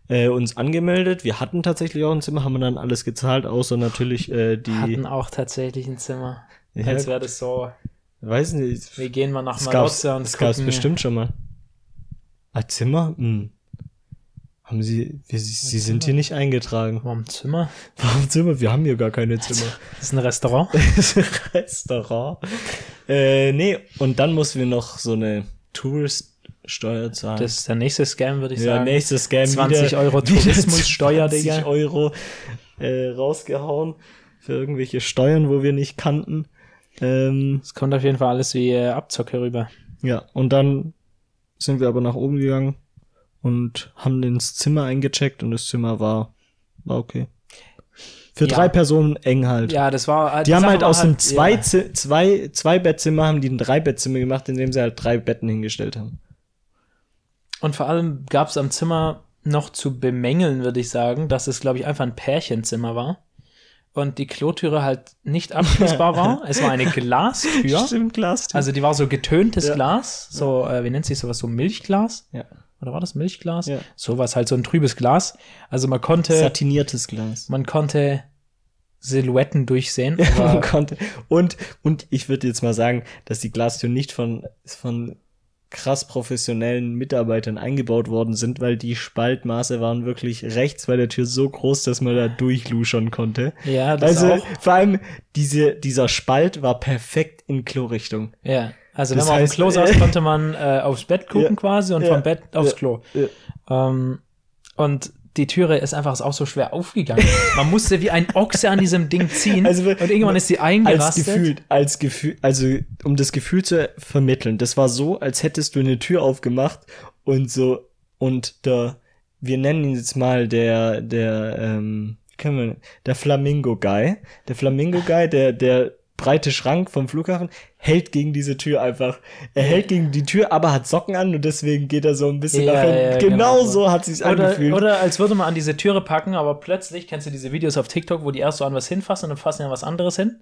äh, uns angemeldet. Wir hatten tatsächlich auch ein Zimmer, haben wir dann alles gezahlt, außer natürlich äh, die. Hatten auch tatsächlich ein Zimmer. Ja, Als wäre das so, weiß nicht. wir gehen mal nach Malotze und das gab's gucken- bestimmt schon mal. Ein Zimmer? Hm. Haben Sie, wir, Sie, Sie sind hier nicht eingetragen. Warum Zimmer? Warum Zimmer? Wir haben hier gar keine Zimmer. Das ist ein Restaurant. Das ist ein Restaurant. Äh, nee, und dann mussten wir noch so eine Touriststeuer zahlen. Das ist der nächste Scam, würde ich ja, sagen. nächstes Scam 20 wieder, Euro Tourismussteuer, 20 Digga. Euro äh, rausgehauen für irgendwelche Steuern, wo wir nicht kannten. Ähm, Es kommt auf jeden Fall alles wie äh, Abzocke rüber. Ja, und dann sind wir aber nach oben gegangen und haben ins Zimmer eingecheckt und das Zimmer war, war okay. Für Ja. drei Personen eng halt. Ja, das war. Die haben halt aus einem zwei, ja. Zwei, zwei Bettzimmer haben die ein drei Bettzimmer gemacht, indem sie halt drei Betten hingestellt haben. Und vor allem gab es am Zimmer noch zu bemängeln, würde ich sagen, dass es, glaube ich, einfach ein Pärchenzimmer war. Und die Klotüre halt nicht abschließbar war. Es war eine Glastür. Stimmt, Glas. Also die war so getöntes Ja. Glas. So, äh, wie nennt sich sowas? So Milchglas? ja. Oder war das Milchglas? Ja. Sowas halt, so ein trübes Glas. Also man konnte, Satiniertes Glas. man konnte Silhouetten durchsehen. Ja, man konnte. Und, und ich würde jetzt mal sagen, dass die Glastüren nicht von, von krass professionellen Mitarbeitern eingebaut worden sind, weil die Spaltmaße waren wirklich rechts bei der Tür so groß, dass man da durchluschern konnte. ja, das Also auch. vor allem diese, dieser Spalt war perfekt in Klorichtung. Ja, also Das wenn man heißt, auf dem Klo saß, äh, konnte man äh, aufs Bett gucken Ja. quasi und Ja. vom Bett aufs Ja. Klo. Ähm, und die Türe ist einfach auch so schwer aufgegangen. Man musste wie ein Ochse an diesem Ding ziehen Also, und irgendwann ist sie Als eingerastet. Gefühl, als Gefühl, also um das Gefühl zu vermitteln, das war so, als hättest du eine Tür aufgemacht und so und der, wir nennen ihn jetzt mal der, der, ähm, können wir, der Flamingo Guy, der Flamingo Guy, der, der breite Schrank vom Flughafen hält gegen diese Tür einfach. Er hält gegen die Tür, aber hat Socken an und deswegen geht er so ein bisschen Ja, nach hinten. ja, genau, genau so hat sich's Oder, angefühlt. oder als würde man an diese Türe packen, aber plötzlich, kennst du diese Videos auf TikTok, wo die erst so an was hinfassen und dann fassen ja was anderes hin?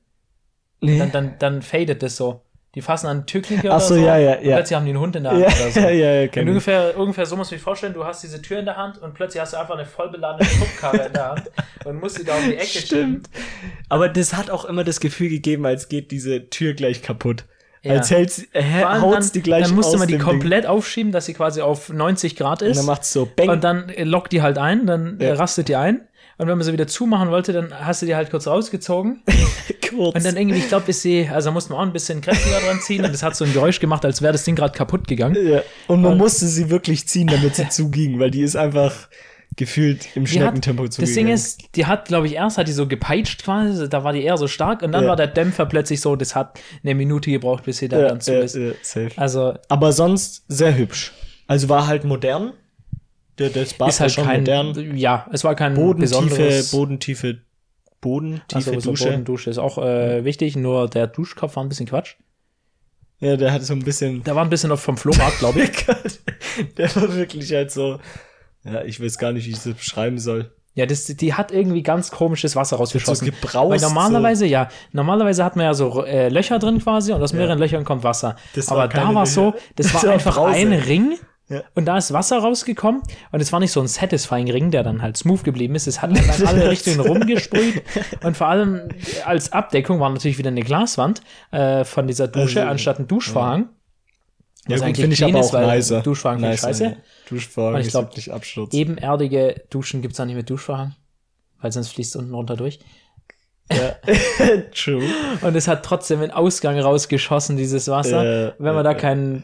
nee. Dann, dann, dann fadet das so. Die fassen an Türklinke Ach oder so, so. ja, ja, und ja. plötzlich haben die einen Hund in der Hand ja, oder so. ja, ja, Und kenn ich. ungefähr, ungefähr so musst du dir vorstellen, du hast diese Tür in der Hand und plötzlich hast du einfach eine vollbeladene Schubkarre in der Hand und musst sie da um die Ecke schieben. Stimmt. Aber das hat auch immer das Gefühl gegeben, als geht diese Tür gleich kaputt. Ja. Als hält sie, äh, haut's dann, die gleich dann musste man die komplett aufschieben, dass sie quasi auf 90 Grad Ding. Und ist. dann macht's so bang. Und dann äh, lockt die halt ein, dann äh, Ja. rastet die ein. Und wenn man sie wieder zumachen wollte, dann hast du die halt kurz rausgezogen. kurz. Und dann irgendwie, ich glaube, bis sie, also da musste man auch ein bisschen kräftiger dran ziehen. Und das hat so ein Geräusch gemacht, als wäre das Ding gerade kaputt gegangen. ja. Und man Und- musste sie wirklich ziehen, damit sie zuging, weil die ist einfach gefühlt im Schneckentempo das zugegangen. Ding ist, die hat, glaube ich, erst hat die so gepeitscht quasi, da war die eher so stark. Und dann Ja. war der Dämpfer plötzlich so, das hat eine Minute gebraucht, bis sie da ja, dann zu ja, ist. ja, safe. Also Aber sonst sehr hübsch. Also war halt modern. Der, das Bad ist halt war schon kein, modern. ja, es war kein Bodentiefe, besonderes. bodentiefe, bodentiefe Achso, so Dusche. Bodendusche ist auch äh, wichtig, nur der Duschkopf war ein bisschen Quatsch. Ja, der hatte so ein bisschen Der war ein bisschen noch vom Flohmarkt, glaube ich. der war wirklich halt so. Ja, ich weiß gar nicht, wie ich das beschreiben soll. Ja, das, die hat irgendwie ganz komisches Wasser rausgeschossen. So gebraust, Weil normalerweise, ja, normalerweise hat man ja so äh, Löcher drin quasi und aus mehreren Löchern kommt Wasser. Das war Aber da keine war so, Löcher. das Das war war einfach Brause. ein Ring Ja. und da ist Wasser rausgekommen und es war nicht so ein satisfying Ring, der dann halt smooth geblieben ist. Es hat dann in alle Richtungen rumgesprüht und vor allem als Abdeckung war natürlich wieder eine Glaswand äh, von dieser Dusche Also, anstatt ein Duschvorhang. Ja, Was gut, eigentlich finde ich aber ist, auch nicer. Duschvorhang ich scheiße. Ja. Duschvorhang Und ich ist glaub, wirklich Absturz. Ebenerdige Duschen gibt's da nicht mit Duschvorhang, weil sonst fließt unten runter durch. Ja. True. Und es hat trotzdem den Ausgang rausgeschossen, dieses Wasser. Äh, wenn man da äh, kein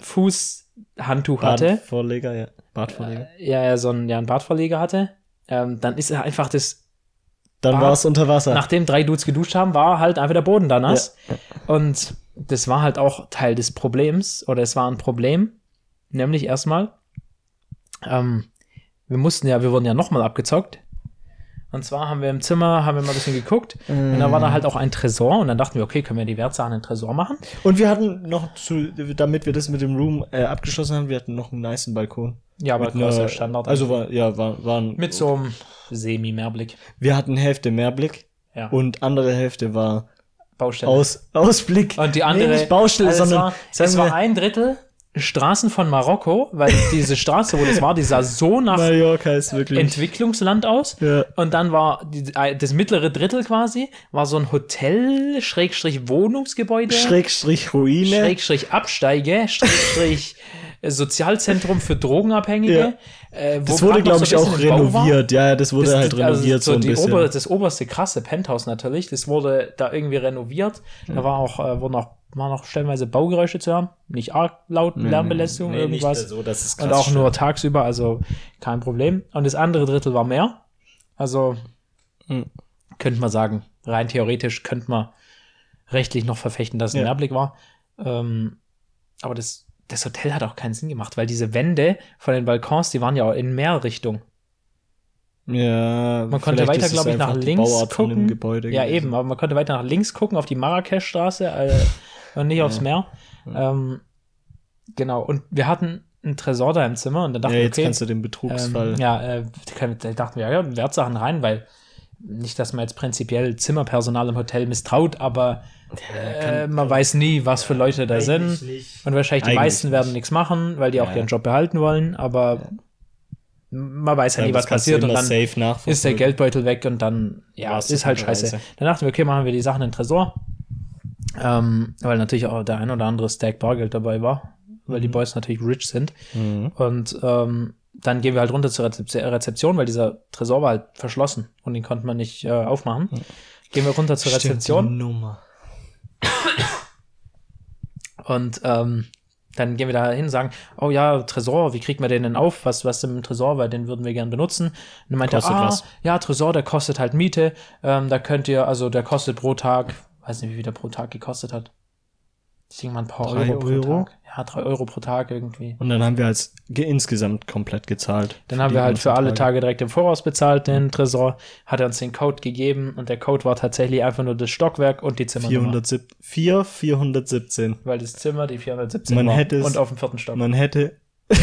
Fußhandtuch hatte, Badvorleger, ja. Badvorleger. ja, ja, so einen, ja, einen Bartverleger hatte, ähm, dann ist er einfach das, Dann war es unter Wasser. nachdem drei Dudes geduscht haben, war halt einfach der Boden da nass. Und das war halt auch Teil des Problems, oder es war ein Problem, nämlich erstmal, ähm, wir mussten ja, wir wurden ja nochmal abgezockt. Und zwar haben wir im Zimmer, haben wir mal ein bisschen geguckt. Und da war da halt auch ein Tresor. Und dann dachten wir, okay, können wir die Wertsachen in den Tresor machen? Und wir hatten noch zu, damit wir das mit dem Room äh, abgeschlossen haben, wir hatten noch einen niceen Balkon. Ja, aber das ist Standard. Also war, ja, war, waren, mit so einem Semi-Mehrblick. wir hatten Hälfte Mehrblick Ja. und andere Hälfte war Baustelle. Aus, Ausblick. Und die andere, Nee, nicht Baustelle, also sondern, es war, es war ein Drittel Straßen von Marokko, weil diese Straße, wo das war, die sah so nach. Entwicklungsland aus. ja. Und dann war die, äh, das mittlere Drittel quasi, war so ein Hotel, Schrägstrich Wohnungsgebäude, Schrägstrich Ruine. Schrägstrich Absteige, Schrägstrich äh, Sozialzentrum für Drogenabhängige. Äh, wo das wurde, glaube ich, so ein auch renoviert. Ja, ja, das wurde Das- halt das- renoviert so, ein die bisschen. Ober, das oberste krasse Penthouse natürlich, das wurde da irgendwie renoviert. Da war auch, äh, wurden auch, waren auch stellenweise Baugeräusche zu hören. Nicht arg laut, Lärmbelästigung, Nee, nicht irgendwas. so, das ist krass Und auch nur schlimm. tagsüber, also kein Problem. Und das andere Drittel war mehr. Also Hm. könnte man sagen, rein theoretisch könnte man rechtlich noch verfechten, dass es ein Ja. Mehrblick war. Ähm, aber das, das Hotel hat auch keinen Sinn gemacht, weil diese Wände von den Balkons, die waren ja auch in Mehrrichtung. Ja, Man konnte weiter, es glaube ich, nach links gucken. ja, eben, aber man konnte weiter nach links gucken auf die Marrakesch-Straße äh, und nicht aufs Meer. Ähm, genau, und wir hatten einen Tresor da im Zimmer und dann dachten Ja, wir, jetzt okay, kannst du den Betrugsfall. ähm, ja, äh, da dachten wir, ja, Wertsachen rein, weil nicht, dass man jetzt prinzipiell Zimmerpersonal im Hotel misstraut, aber äh, man weiß nie, was für Leute da sind. Und wahrscheinlich die Eigentlich meisten werden nicht. nichts machen, weil die auch Ja. ihren Job behalten wollen, aber man weiß ja nie, Ja, was passiert und dann safe ist der. Geldbeutel weg und dann, ja, ist halt scheiße. Dann dachten wir, okay, machen wir die Sachen in den Tresor. Ähm, weil natürlich auch der ein oder andere Stack Bargeld dabei war, weil die Boys natürlich rich sind. Mhm. Und ähm, dann gehen wir halt runter zur Rezep Rezeption, weil dieser Tresor war halt verschlossen und den konnte man nicht äh, aufmachen. Gehen wir runter zur Stimmt, Rezeption Nummer. und ähm, dann gehen wir da hin und sagen, oh ja, Tresor, wie kriegt man den denn auf? Was, was ist denn im Tresor? Weil den würden wir gern benutzen. Und dann meinte er, ah, was? ja, Tresor, der kostet halt Miete. Ähm, da könnt ihr, also der kostet pro Tag, weiß nicht, wie viel der pro Tag gekostet hat. Ich denke mal ein paar Drei Euro, pro Euro? Tag. Ja, drei Euro pro Tag irgendwie. Und dann haben wir als ge- insgesamt komplett gezahlt. Dann haben wir halt für alle Tage direkt im Voraus bezahlt, den Tresor, hat er uns den Code gegeben und der Code war tatsächlich einfach nur das Stockwerk und die Zimmernummer. 407, 4, 417. Weil das Zimmer die 417 Man war hätte es- und auf dem vierten Stock. Man hätte,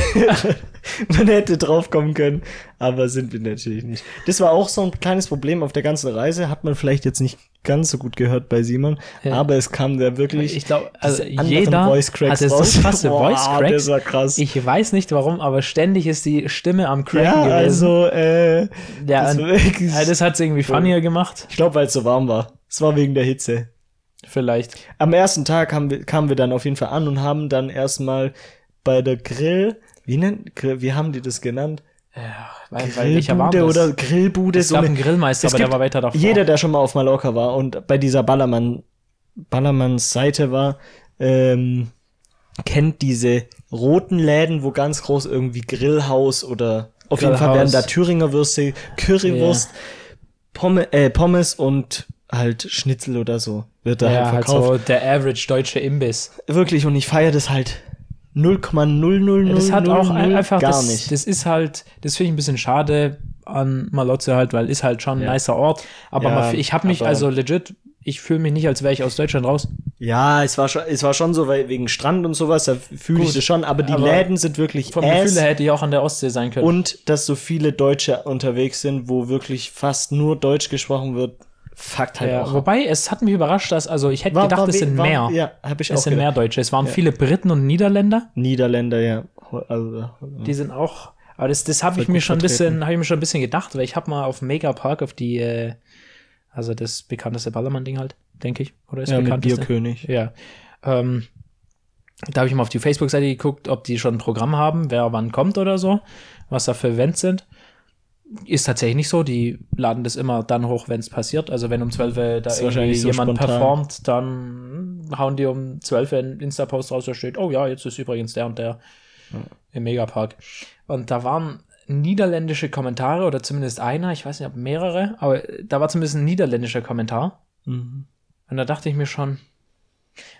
man hätte drauf kommen können, aber sind wir natürlich nicht. Das war auch so ein kleines Problem auf der ganzen Reise, hat man vielleicht jetzt nicht ganz so gut gehört bei Simon, Ja. aber es kam da wirklich Ich glaube, also jeder Voice Cracks hatte so raus. krasse Boah, Voice Cracks. Das war krass. Ich weiß nicht warum, aber ständig ist die Stimme am Cracken ja, gewesen. also, äh, ja, das ja, das hat es irgendwie funnier gemacht. ich glaube, weil es so warm war. Es war wegen der Hitze. Vielleicht. Am ersten Tag haben wir, kamen wir dann auf jeden Fall an und haben dann erstmal bei der Grill, wie nennt, Grill, wie haben die das genannt? Ja, weil, weil Grillbude erwarte oder Grillbude. es gab eine- einen Grillmeister, aber der war weiter davor. Jeder, der schon mal auf Mallorca war und bei dieser Ballermann, Ballermanns Seite war, ähm, kennt diese roten Läden, wo ganz groß irgendwie Grillhaus oder auf jeden Fall werden Grillhaus. da Thüringer Würste, Currywurst, Pommes, äh, Pommes und halt Schnitzel oder so wird da ja, halt halt verkauft. so der average deutsche Imbiss. Wirklich und ich feiere das halt 0,000 Das hat auch ein- einfach, gar das, nicht. das ist halt, das finde ich ein bisschen schade an Malotze halt, weil ist halt schon ein Ja. nicer Ort. Aber Ja, man, ich habe mich also legit, ich fühle mich nicht, als wäre ich aus Deutschland raus. Ja, es war schon, es war schon so, weil wegen Strand und sowas, da fühle ich das schon, aber die aber Läden sind wirklich Vom ass. Gefühl hätte ich auch an der Ostsee sein können. Und dass so viele Deutsche unterwegs sind, wo wirklich fast nur Deutsch gesprochen wird, fuckt halt ja, auch. wobei, es hat mich überrascht, dass, also ich hätte War- gedacht, war es sind war- mehr. Ja, habe ich auch es sind gedacht. mehr Deutsche. Es waren viele Briten und Niederländer. Niederländer, ja. Also, Die sind auch, aber das, das habe ich mir schon ein bisschen, habe ich mir schon ein bisschen gedacht, weil ich habe mal auf Megapark auf die, äh, also das bekannteste Ballermann-Ding halt, denke ich, oder ist ja, bekannteste? Bierkönig. Ja. Ähm, da habe ich mal auf die Facebook-Seite geguckt, ob die schon ein Programm haben, wer wann kommt oder so, was da für Events sind. Ist tatsächlich nicht so. Die laden das immer dann hoch, wenn es passiert. Also wenn um 12 Uhr da irgendwie so jemand spontan. performt, dann hauen die um 12 Uhr einen Insta-Post raus, da steht, oh ja, jetzt ist übrigens der und der im Megapark. Und da waren niederländische Kommentare oder zumindest einer, ich weiß nicht, ob mehrere, aber da war zumindest ein niederländischer Kommentar. Mhm. Und da dachte ich mir schon,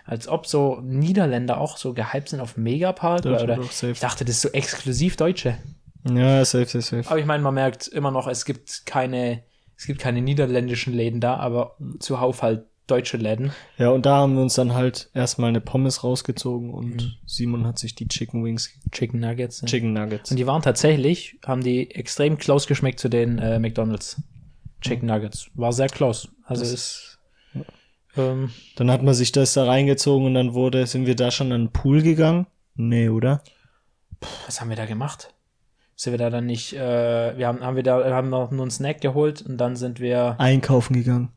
als ob so Niederländer auch so gehypt sind auf Megapark oder, oder ich dachte, das ist so exklusiv Deutsche. Ja, safe, safe, safe. Aber ich meine, man merkt immer noch, es gibt keine, es gibt keine niederländischen Läden da, aber zuhauf halt deutsche Läden. Ja, und da haben wir uns dann halt erstmal eine Pommes rausgezogen und Mhm. Simon hat sich die Chicken Wings, Chicken Nuggets. ne? Chicken Nuggets. Und die waren tatsächlich, haben die extrem close geschmeckt zu den äh, McDonalds Chicken Nuggets. War sehr close. Also Das ist, ähm, Dann hat man sich das da reingezogen und dann wurde, sind wir da schon an den Pool gegangen? Nee, oder? was haben wir da gemacht? Sind wir da dann nicht, äh, wir haben, haben wir da, haben noch nur einen Snack geholt und dann sind wir Einkaufen gegangen.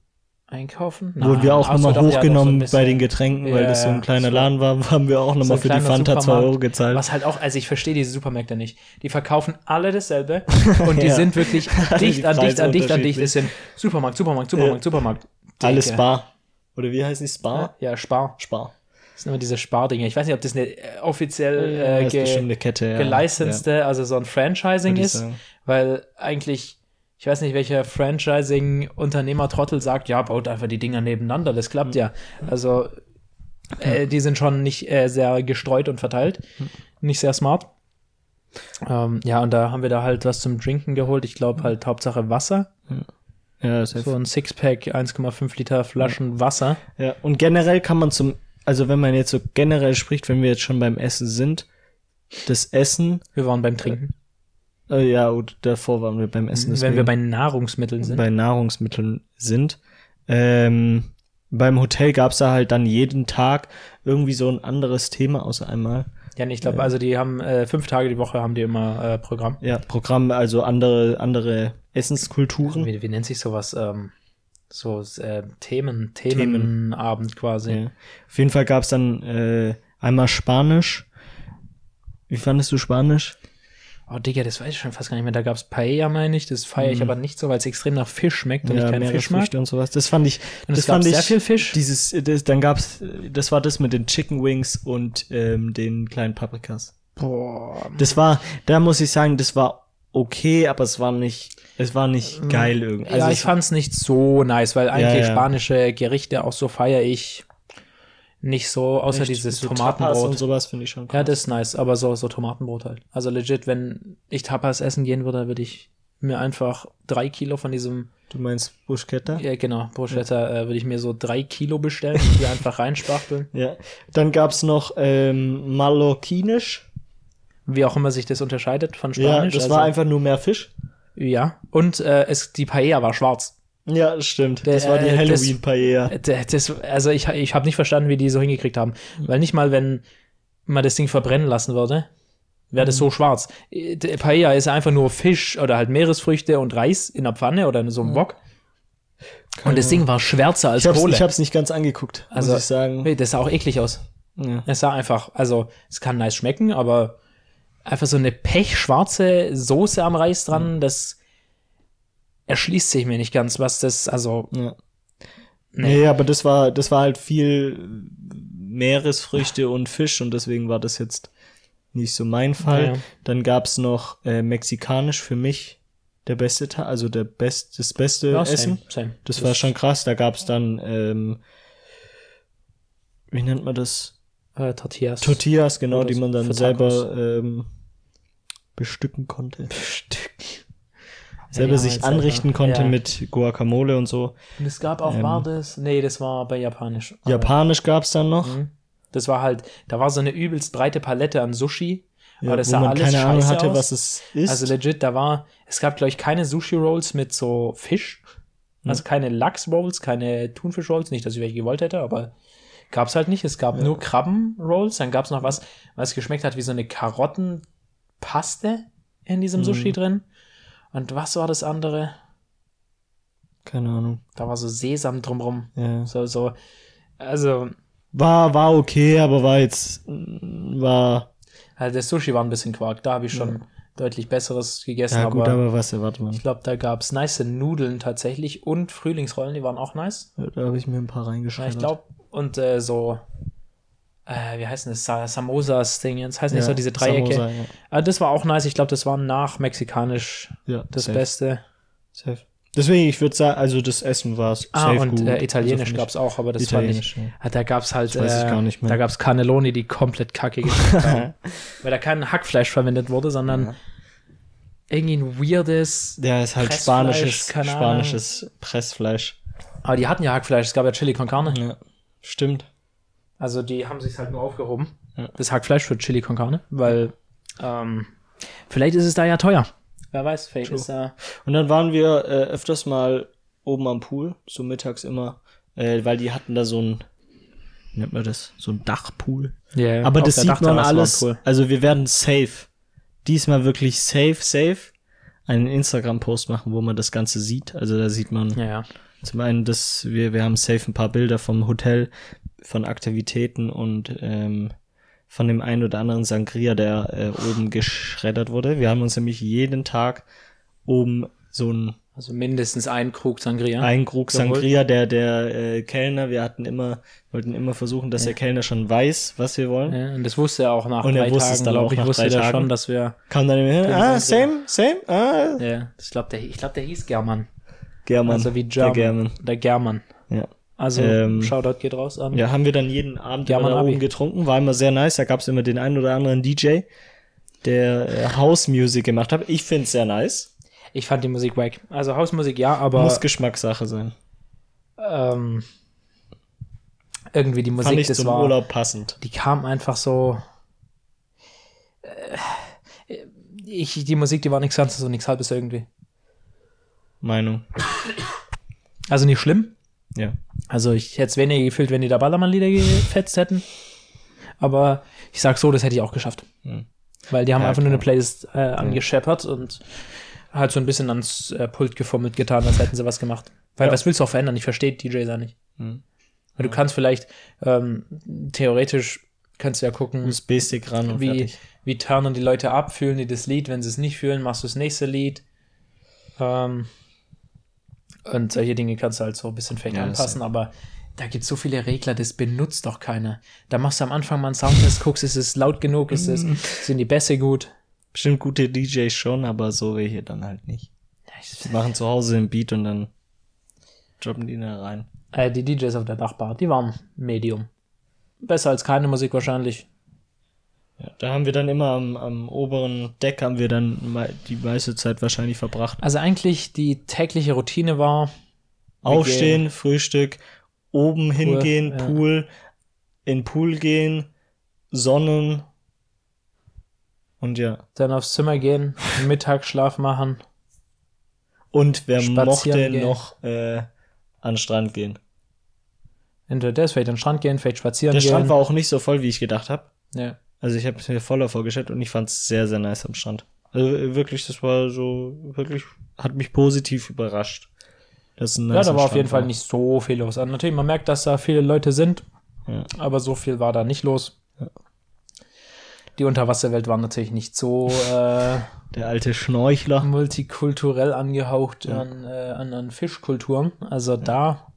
einkaufen? Wurden wir auch so, nochmal doch, ja, so hochgenommen bei den Getränken, weil Ja, das so ein kleiner war- Laden war, haben wir auch So nochmal ein für die Fanta 2 Supermarkt, Euro gezahlt. Was halt auch, also ich verstehe diese Supermärkte nicht. Die verkaufen alle dasselbe und die Ja. sind wirklich dicht an dicht an dicht an dicht. Es sind Supermarkt, Supermarkt, Supermarkt, Supermarkt. Alles. Spar. Oder wie heißt die Spar? Ja, Spar. Spar. Das sind immer diese Spardinge. Ich weiß nicht, ob das eine äh, offiziell Ja, äh, ge eine Kette, ja. gelicenste, also so ein Franchising Würde ist, weil eigentlich, ich weiß nicht, welcher Franchising-Unternehmer-Trottel sagt, ja, baut einfach die Dinger nebeneinander, das klappt Hm. ja. Also, äh, die sind schon nicht äh, sehr gestreut und verteilt, Hm. nicht sehr smart. Ähm, ja, und da haben wir da halt was zum Trinken geholt. Ich glaube halt Hauptsache Wasser. Ja, safe. So ein Sixpack, 1,5 Liter Flaschen Wasser. Ja, und generell kann man zum, also wenn man jetzt so generell spricht, wenn wir jetzt schon beim Essen sind, das Essen, Wir waren beim Trinken. äh, ja, und davor waren wir beim Essen, Wenn wir bei Nahrungsmitteln sind. bei Nahrungsmitteln sind. Ähm, beim Hotel gab's da halt dann jeden Tag irgendwie so ein anderes Thema, außer einmal. Ja, nee, ich glaube, also die haben äh, fünf Tage die Woche haben die immer äh, Programm. Ja, Programm, also andere, andere Essenskulturen. Wie, wie nennt sich sowas? Ähm, so äh, Themen, Themen. Themenabend quasi. Ja. Auf jeden Fall gab's dann äh, einmal Spanisch. Wie fandest du Spanisch? Oh, Digga, das weiß ich schon fast gar nicht mehr. Da gab's Paella, meine ich. Das feiere ich Mhm. aber nicht so, weil es extrem nach Fisch schmeckt und ich keinen Fisch mag. Und sowas. Das fand ich, Und das es gab fand ich, sehr viel Fisch. dieses, das, dann gab's, das war das mit den Chicken Wings und ähm, den kleinen Paprikas. Boah. Das war, da muss ich sagen, das war okay, aber es war nicht, es war nicht geil irgendwie. ja, ich es- fand's nicht so nice, weil eigentlich ja. spanische Gerichte auch so feiere ich nicht so, außer echt, dieses so Tapas Tomatenbrot. und sowas finde ich schon. Ja, das ist nice, aber so, so Tomatenbrot halt. Also legit, wenn ich Tapas essen gehen würde, würde ich mir einfach drei Kilo von diesem, Du meinst Bruschetta? ja genau, Bruschetta, äh, würde ich mir so drei Kilo bestellen, die einfach reinspachteln. Ja. Dann gab's noch ähm, Mallorquinisch. Wie auch immer sich das unterscheidet von Ja, Spanisch. das also, war einfach nur mehr Fisch. Ja, und äh, es, die Paella war schwarz. Ja, das stimmt. Der- das war die äh, das- Halloween Paella. D- Das, also ich, ich habe nicht verstanden, wie die so hingekriegt haben. Weil nicht mal, wenn man das Ding verbrennen lassen würde, wäre das so schwarz. Der Paella ist einfach nur Fisch oder halt Meeresfrüchte und Reis in der Pfanne oder in so einem Wok. Und das Ding war schwärzer als Ich hab's, Kohle. ich hab's nicht ganz angeguckt, Also- muss ich sagen. Nee, das sah auch eklig aus. Ja. Es sah einfach, also es kann nice schmecken, aber einfach so eine pechschwarze Soße am Reis dran, das erschließt sich mir nicht ganz, was das, also Ja. Nee. Nee, aber das war, das war halt viel Meeresfrüchte und Fisch und deswegen war das jetzt nicht so mein Fall. Ja. Dann gab's noch äh, mexikanisch für mich der beste Tag, also der best, das beste ja, Essen. same, same. Das war schon krass. Da gab's dann, ähm, wie nennt man das? äh, Tortillas. Tortillas, genau, die man dann selber ähm, bestücken konnte. Stück. Selber Ja, sich anrichten einfach. konnte Ja. mit Guacamole und so. Und es gab auch, Ähm, war das? Nee, das war bei Japanisch. Japanisch gab's dann noch. Mhm. Das war halt, da war so eine übelst breite Palette an Sushi. Ja, aber das sah alles keine Ahnung hatte, aus. was es ist. Also legit, da war, es gab, glaube ich, keine Sushi-Rolls mit so Fisch. Hm. Also keine Lachs-Rolls, keine Thunfisch-Rolls. Nicht, dass ich welche gewollt hätte, aber gab's halt nicht. Es gab nur Krabben-Rolls. Dann gab's noch was, was geschmeckt hat wie so eine Karottenpaste in diesem Sushi drin. Und was war das andere? keine Ahnung. Da war so Sesam drumrum. Ja. So, so, also, War, war okay, aber war jetzt, mm, war, also das Sushi war ein bisschen Quark. Da habe ich schon deutlich Besseres gegessen, ja aber, gut, aber was erwartet man? ich glaube, da gab's nice Nudeln tatsächlich und Frühlingsrollen, die waren auch nice. Ja, Da habe ich mir ein paar Ja, reingeschrieben. ich glaube, und äh, so, äh, wie heißt denn das? Sa Samosas Ding jetzt, heißt nicht so diese Dreiecke. Samosa, ja. Ah, das war auch nice. Ich glaube, das war nach mexikanisch ja, das safe, Beste. Safe. Deswegen, ich würde sagen, also das Essen war Ah, safe und gut. äh, Italienisch also gab's auch, aber das mich. war nicht. Italienisch, ja. Ah, Da gab's halt, Das äh, da gab's Cannelloni, die komplett kacke geschmeckt haben. Weil da kein Hackfleisch verwendet wurde, sondern irgendwie ein weirdes. Ja, ist halt spanisches, spanisches Pressfleisch. Aber die hatten ja Hackfleisch, es gab ja Chili con Carne. Ja, stimmt. Also die haben sich halt nur aufgehoben. Ja. Das Hackfleisch für Chili con Carne, weil ähm, vielleicht ist es da ja teuer. Wer weiß, vielleicht True. ist da. Und dann waren wir äh, öfters mal oben am Pool, so mittags immer, äh, weil die hatten da so ein, wie nennt man das, so ein Dachpool. Yeah, Aber das sieht man alles. Also wir werden safe. Diesmal wirklich safe, safe einen Instagram-Post machen, wo man das Ganze sieht. Also da sieht man Ja, ja. zum einen, dass wir, wir haben safe ein paar Bilder vom Hotel, von Aktivitäten und ähm, von dem einen oder anderen Sangria, der äh, oben geschreddert wurde. Wir haben uns nämlich jeden Tag oben so ein Also mindestens ein Krug Sangria. ein Krug geholt. Sangria, der der äh, Kellner, wir hatten immer, wollten immer versuchen, dass der Kellner schon weiß, was wir wollen. Ja, und das wusste er auch nach Und er drei wusste es Tagen, dann glaube auch ich, nach wusste drei er Tagen. schon, dass wir. Kam dann immer hin, ah, same, same, ah, Ja, ich glaube, der, ich glaub, der hieß German. German, Also wie der German. German, Der German. ja. Also, Ähm, Shoutout geht raus an. Ja, haben wir dann jeden Abend German immer da oben getrunken, war immer sehr nice, da gab's immer den einen oder anderen DJ, der äh, House Music gemacht hat. Ich finde es sehr nice. Ich fand die Musik wack. Also Hausmusik ja, aber Muss Geschmackssache sein. ähm, irgendwie die Musik, Fand ich das zum war, Urlaub passend. die kam einfach so. Äh, ich, die Musik, die war nichts Ganzes und nichts Halbes irgendwie. Meinung. Also nicht schlimm. Ja. Also ich hätte es weniger gefühlt, wenn die da Ballermann-Lieder gefetzt hätten. Aber ich sag so, das hätte ich auch geschafft. Hm. Weil die haben Ja, einfach nur eine klar. Playlist äh, angescheppert und halt so ein bisschen ans äh, Pult gefummelt getan, als hätten sie was gemacht. Weil Ja. was willst du auch verändern? Ich verstehe DJs ja nicht. Hm. Weil du kannst vielleicht, ähm, theoretisch kannst du ja gucken, USB-Stick ran und wie, fertig. wie turnen die Leute ab, fühlen die das Lied, wenn sie es nicht fühlen, machst du das nächste Lied. Ähm, und solche Dinge kannst du halt so ein bisschen vielleicht Ja, anpassen, aber da gibt es so viele Regler, das benutzt doch keiner. Da machst du am Anfang mal einen Soundtest, guckst, ist es laut genug, ist es, Mhm. sind die Bässe gut. Bestimmt gute DJs schon, aber so welche dann halt nicht. Die machen zu Hause ein Beat und dann droppen die da rein. Äh, die DJs auf der Dachbar, die waren Medium. Besser als keine Musik wahrscheinlich. Ja, da haben wir dann immer am, am oberen Deck haben wir dann die meiste Zeit wahrscheinlich verbracht. Also eigentlich die tägliche Routine war, Aufstehen, Frühstück, oben hingehen, ja. Pool, in Pool gehen, Sonnen und ja. dann aufs Zimmer gehen, Mittagsschlaf machen. Und wer mochte gehen. noch äh, an den Strand gehen. Entweder das, vielleicht an den Strand gehen, vielleicht spazieren Der gehen. Strand war auch nicht so voll, wie ich gedacht habe. ja. Also ich habe es mir voller vorgestellt und ich fand es sehr, sehr nice am Strand. Also äh, wirklich, das war so, wirklich, hat mich positiv überrascht. Das ein Ja, da war auf jeden Fall nicht so viel los. Also natürlich, man merkt, dass da viele Leute sind, Ja. aber so viel war da nicht los. Ja. Die Unterwasserwelt war natürlich nicht so äh, Der alte Schnorchler. multikulturell angehaucht an, äh, an, an Fischkulturen. Also da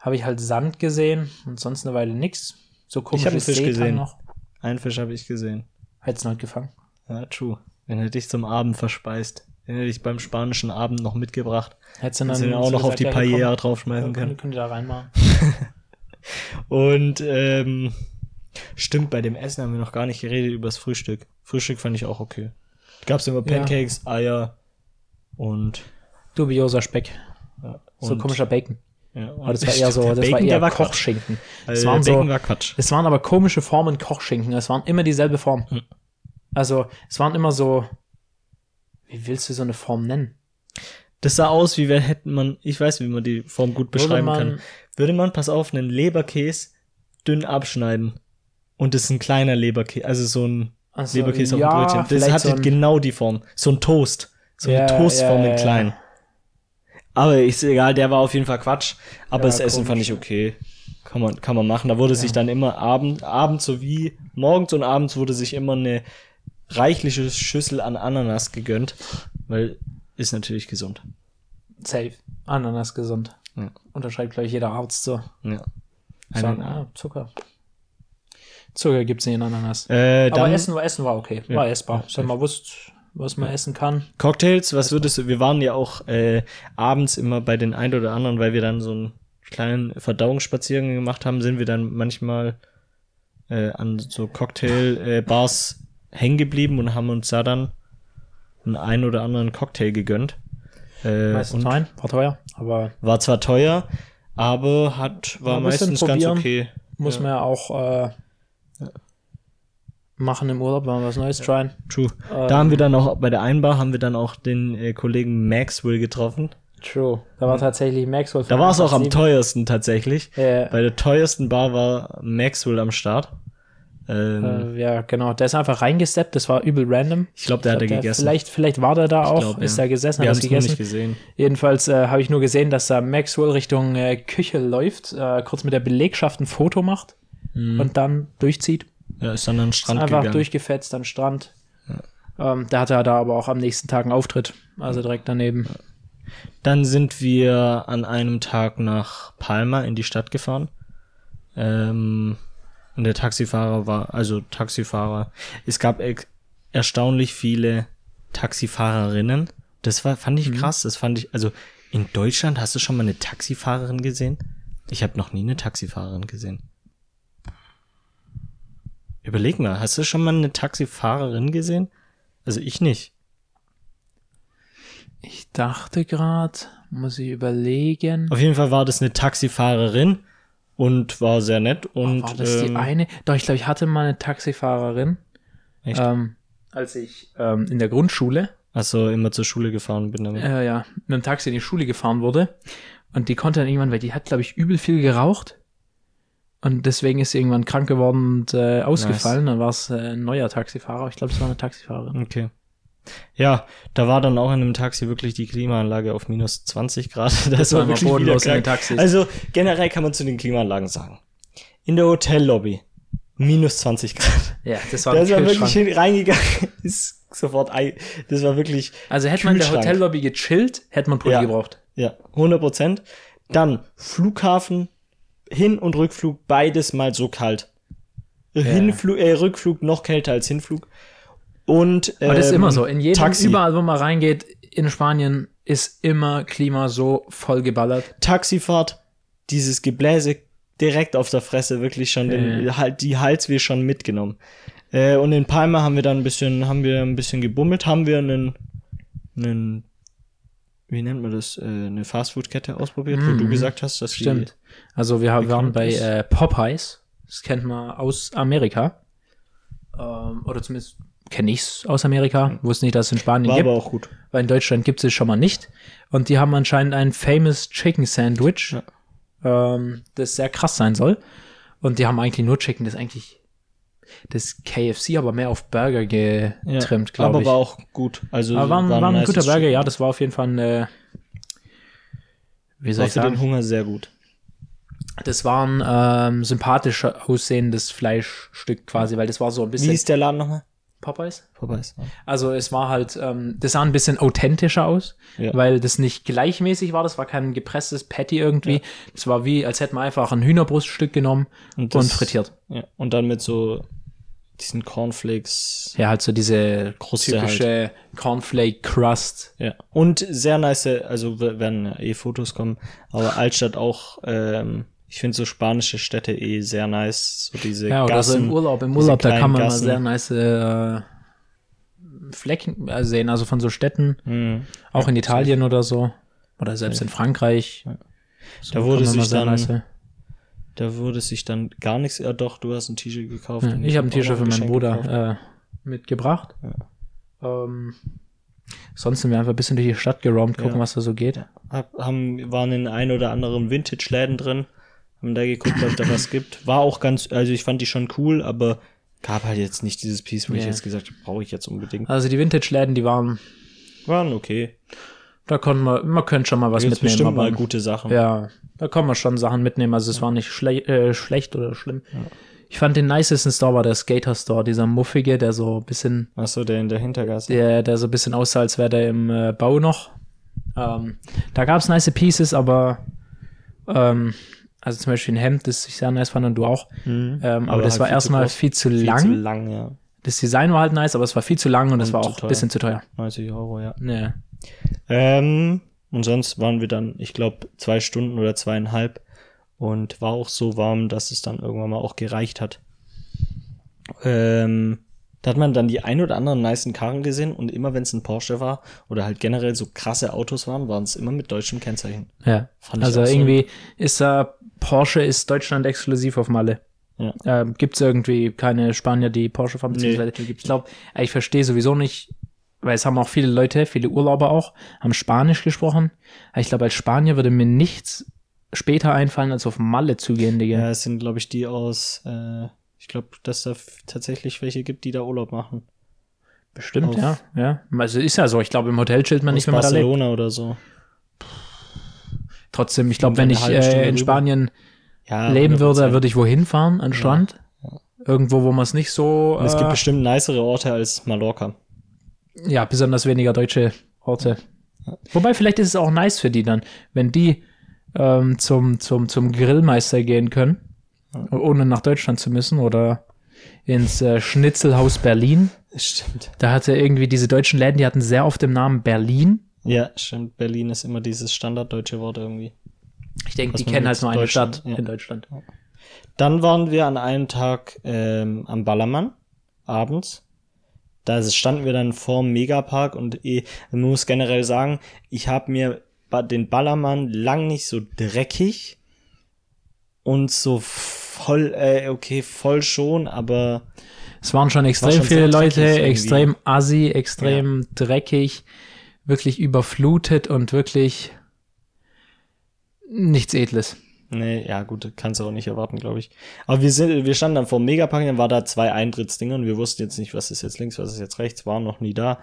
habe ich halt Sand gesehen und sonst eine Weile nix. So hab komische einen Fisch Seetang gesehen. noch. Einen Fisch habe ich gesehen. Hättest du nicht gefangen. Ja, true. Den hätte ich zum Abend verspeist. Den hätte ich beim spanischen Abend noch mitgebracht. Hättest du dann den auch noch auf die ja, Paella draufschmeißen Könnt, können. könnt ihr da reinmachen. Und ähm, stimmt, bei dem Essen haben wir noch gar nicht geredet über das Frühstück. Frühstück fand ich auch okay. Gab's immer Ja. Pancakes, Eier und, Dubioser Speck. ja, So und komischer Bacon. Ja, Aber das war eher so, das war Bacon, eher der war. Kochschinken. Das waren so, war Quatsch. Es waren aber komische Formen Kochschinken. Es waren immer dieselbe Form. Hm. Also, es waren immer so. Wie willst du so eine Form nennen? Das sah aus, wie wenn hätten man, ich weiß, wie man die Form gut beschreiben man- kann. Würde man, pass auf, einen Leberkäse dünn abschneiden und das ist ein kleiner Leberkäse, also so ein Also, Leberkäse ja, auf dem Brötchen. Das hatte so ein- genau die Form. So ein Toast. So eine Toastform ja, in klein. Aber ist egal, der war auf jeden Fall Quatsch. Aber Ja, das Essen fand ich okay. Kann man, kann man machen. Da wurde sich dann immer abend, abends sowie morgens und abends wurde sich immer eine reichliche Schüssel an Ananas gegönnt. Weil ist natürlich gesund. Safe. Ananas gesund. Ja. Unterschreibt, glaube ich, jeder Arzt so. Ja. Sagen, ah, Zucker. Zucker gibt's nicht in Ananas. äh, Aber Essen, war- Essen war okay. War Ja. essbar. Ja, Wenn man wusste, was man essen kann. Cocktails, was würdest du, wir waren ja auch äh, abends immer bei den ein oder anderen, weil wir dann so einen kleinen Verdauungsspaziergang gemacht haben, sind wir dann manchmal äh, an so Cocktail-Bars äh, hängen geblieben und haben uns da dann einen ein oder anderen Cocktail gegönnt. Äh, Meistens und fein, war teuer, aber war zwar teuer, aber hat war meistens ganz okay. muss Ja. man ja auch äh, machen im Urlaub, mal was Neues tryen. True. Ähm, Da haben wir dann auch bei der Einbar haben wir dann auch den äh, Kollegen Maxwell getroffen. True. Da war tatsächlich Maxwell. Da war es auch am teuersten tatsächlich. Äh, Bei der teuersten Bar war Maxwell am Start. Ähm, äh, ja, genau. Der ist einfach reingesteppt. Das war übel random. ich glaube, der Ich hat er glaub, gegessen. Vielleicht, vielleicht war der da auch, glaub, ist ja. da gesessen, Wir hat noch gegessen. nicht gesehen. Jedenfalls äh, habe ich nur gesehen, dass da Maxwell Richtung äh, Küche läuft, äh, kurz mit der Belegschaft ein Foto macht und dann durchzieht. Ja, ist dann an den Ist Strand einfach gegangen. durchgefetzt an den Strand. Ähm, da hatte er da aber auch am nächsten Tag einen Auftritt, also direkt daneben. Dann sind wir an einem Tag nach Palma in die Stadt gefahren. Ähm, und der Taxifahrer war, also Taxifahrer, es gab erstaunlich viele Taxifahrerinnen. Das war, fand Mhm. ich krass. Das fand ich, also in Deutschland hast du schon mal eine Taxifahrerin gesehen? Ich habe noch nie eine Taxifahrerin gesehen. Überleg mal, hast du schon mal eine Taxifahrerin gesehen? Also ich nicht. Ich dachte gerade, muss ich überlegen. Auf jeden Fall war das eine Taxifahrerin und war sehr nett und war das die ähm, eine? Doch, ich glaube, ich hatte mal eine Taxifahrerin. Echt? Ähm, als ich ähm, in der Grundschule, also immer zur Schule gefahren bin damit. äh, ja, mit dem Taxi in die Schule gefahren wurde. Und die konnte dann irgendwann, weil die hat, glaube ich, übel viel geraucht. Und deswegen ist sie irgendwann krank geworden und äh, ausgefallen. Dann war es äh, ein neuer Taxifahrer. Ich glaube, es war eine Taxifahrerin. Okay. Ja, da war dann auch in einem Taxi wirklich die Klimaanlage auf minus 20 Grad. Das, war immer wirklich bodenlos in den. Taxis. Also generell kann man zu den Klimaanlagen sagen. In der Hotellobby minus 20 Grad. Ja, das war Da ein ist man wirklich reingegangen, ist sofort, das war wirklich, Also hätte man in der. Hotellobby gechillt, hätte man Pulli Ja. gebraucht. ja, 100 Prozent. Dann Flughafen, Hin- und Rückflug, beides mal so kalt. Hinflug, äh, Rückflug noch kälter als Hinflug. Und, Aber das ist ähm, immer so. In jedem, Taxi. überall, wo man reingeht, in Spanien ist immer Klima so voll geballert. Taxifahrt, dieses Gebläse direkt auf der Fresse, wirklich schon den, halt, die Halsweh schon mitgenommen. Äh, und in Palma haben wir dann ein bisschen, haben wir ein bisschen gebummelt, haben wir einen, einen, wie nennt man das, äh, eine Fastfood-Kette ausprobiert, wo du gesagt hast, dass Stimmt. Also wir haben- waren bei äh, Popeyes. Das kennt man aus Amerika. Ähm, oder zumindest kenne ich's aus Amerika. Wusste nicht, dass es in Spanien war gibt. aber auch gut. weil in Deutschland gibt es es schon mal nicht. Und die haben anscheinend ein famous Chicken Sandwich, ähm, das sehr krass sein soll. Und die haben eigentlich nur Chicken, das eigentlich das KFC, aber mehr auf Burger getrimmt, glaube aber ich. war auch gut. Also aber war, ein- war war ein guter Burger, ja, das war auf jeden Fall ein, äh, wie soll War ich für den sagen, Hunger sehr gut. das war ein ähm, sympathischer aussehendes Fleischstück quasi, weil das war so ein Wie bisschen hieß der Laden nochmal? Popeyes. Popeyes. Also es war halt, ähm, das sah ein bisschen authentischer aus, Ja. weil das nicht gleichmäßig war. Das war kein gepresstes Patty irgendwie. Das war wie, als hätte man einfach ein Hühnerbruststück genommen und, Und das- frittiert. Ja. Und dann mit so diesen Cornflakes. Ja, halt so diese Kruste halt. typische Cornflake Crust. Ja. Und sehr nice, also werden ja eh Fotos kommen, aber Altstadt auch, ähm, ich finde so spanische Städte eh sehr nice. So diese Ja, oder Gassen, so im Urlaub. Im Urlaub, da kann man mal Gassen. sehr nice äh, Flecken äh, sehen, also von so Städten, Mhm. auch in Italien oder so. Oder selbst in Frankreich. So Da wurde mal sich sehr dann- nice- Da wurde sich dann gar nichts, ja doch, du hast ein T-Shirt gekauft. Ja, und ich habe ein T-Shirt für meinen Bruder äh, mitgebracht. Ähm, sonst sind wir einfach ein bisschen durch die Stadt geroamt, gucken, Ja. was da so geht. Hab, haben, waren in ein oder anderen Vintage-Läden drin, haben da geguckt, ob da was gibt. War auch ganz, also ich fand die schon cool, aber gab halt jetzt nicht dieses Piece, wo ich Ja. jetzt gesagt habe, brauche ich jetzt unbedingt. Also die Vintage-Läden, die waren, Waren okay. Da konnten wir, man könnte schon mal was gibt's mitnehmen. bestimmt aber, mal gute Sachen. Ja, da kann man schon Sachen mitnehmen. Also es war nicht schle äh, schlecht oder schlimm. Ich fand den nicesten Store war der Skater Store, dieser muffige, der so ein bisschen, Achso, der in der Hintergasse. der, der so ein bisschen aussah, als wäre der im äh, Bau noch. Ähm, da gab's nice Pieces, aber ähm, also zum Beispiel ein Hemd, das ich sehr nice fand und du auch. Ähm, aber, Mhm. Aber das halt war viel erstmal viel zu Viel lang. zu lang, ja. Das Design war halt nice, aber es war viel zu lang und es war auch ein bisschen zu teuer. 90 Euro, ja. Nee. Ähm, und sonst waren wir dann, ich glaube, zwei Stunden oder zweieinhalb und war auch so warm, dass es dann irgendwann mal auch gereicht hat. Ähm, da hat man dann die ein oder anderen nicen Karren gesehen und immer wenn es ein Porsche war oder halt generell so krasse Autos waren, waren es immer mit deutschem Kennzeichen. Ja. Fand also auch so. irgendwie ist da Porsche ist Deutschland exklusiv auf Malle. Ja. Ähm, gibt's irgendwie keine Spanier, die Porsche fahren, beziehungsweise die ich glaube, ich verstehe sowieso nicht, weil es haben auch viele Leute, viele Urlauber auch, haben Spanisch gesprochen. Ich glaube, als Spanier würde mir nichts später einfallen, als auf Malle zu gehen, Digga. Ja, es sind, glaube ich, die aus, äh, ich glaube, dass da tatsächlich welche gibt, die da Urlaub machen. Bestimmt, auf- ja. ja. Also ist ja so. Ich glaube, im Hotel chillt man nicht, wenn man da lebt. Barcelona oder so. Trotzdem, ich glaube, wenn ich äh, in. Spanien Ja, leben würde, 100%. würde ich wohin fahren? An Strand? Irgendwo, wo man es nicht so. Und es gibt äh, bestimmt nicere Orte als Mallorca. Ja, besonders weniger deutsche Orte. Wobei, vielleicht ist es auch nice für die dann, wenn die ähm, zum, zum, zum Grillmeister gehen können, ohne nach Deutschland zu müssen oder ins äh, Schnitzelhaus Berlin. Stimmt. Da hatte irgendwie diese deutschen Läden, die hatten sehr oft den Namen Berlin. Ja, stimmt. Berlin ist immer dieses standarddeutsche Wort irgendwie. Ich denke, die kennen halt nur eine Stadt ja. in Deutschland. Dann waren wir an einem Tag ähm, am Ballermann, abends. Da standen wir dann vorm Megapark und eh, man muss generell sagen, ich habe mir den Ballermann lang nicht so dreckig und so voll, äh, okay, voll schon, aber Es waren schon extrem schon viele Leute, irgendwie. extrem assi, extrem dreckig, wirklich überflutet und wirklich nichts Edles. Nee, ja gut, kannst du auch nicht erwarten, glaube ich. Aber wir sind, wir standen dann vor dem Megapark, dann war da zwei Eintrittsdinger und wir wussten jetzt nicht, was ist jetzt links, was ist jetzt rechts, waren noch nie da.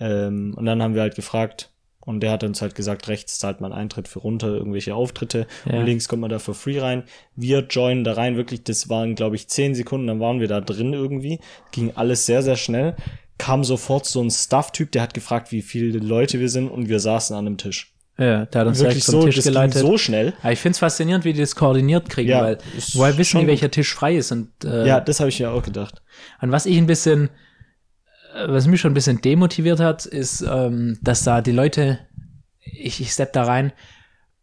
Ähm, und dann haben wir halt gefragt und der hat uns halt gesagt, rechts zahlt man Eintritt für runter, irgendwelche Auftritte Ja. und links kommt man da für free rein. Wir joinen da rein, wirklich, das waren, glaube ich, zehn Sekunden, dann waren wir da drin irgendwie. Ging alles sehr, sehr schnell. Kam sofort so ein Staff-Typ, der hat gefragt, wie viele Leute wir sind und wir saßen an einem Tisch. Ja, der hat uns Wirklich direkt zum so, Tisch das geleitet. so schnell. Aber ich finde es faszinierend, wie die das koordiniert kriegen, Ja, weil woher wissen die, welcher Tisch frei ist und äh, Ja, das habe ich mir auch gedacht. An was ich ein bisschen, äh, was mich schon ein bisschen demotiviert hat, ist, ähm, dass da die Leute, ich, ich stepp da rein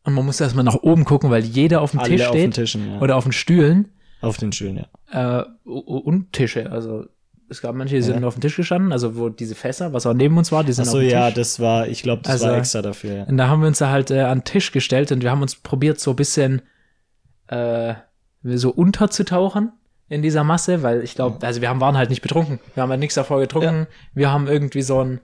und man muss erstmal nach oben gucken, weil jeder auf dem Alle Tisch auf steht den Tischen, ja. oder auf den Stühlen Auf den Stühlen, ja. äh, und Tische. Also es gab manche, die sind auf dem Tisch gestanden, also wo diese Fässer, was auch neben uns war, die sind Achso, auf dem ja, Tisch. das war, ich glaube, das Also- war extra dafür, ja. Und da haben wir uns da halt äh, an den Tisch gestellt und wir haben uns probiert, so ein bisschen äh, so unterzutauchen in dieser Masse, weil ich glaube, also wir haben, waren halt nicht betrunken. Wir haben halt nichts davor getrunken. Wir haben irgendwie so ein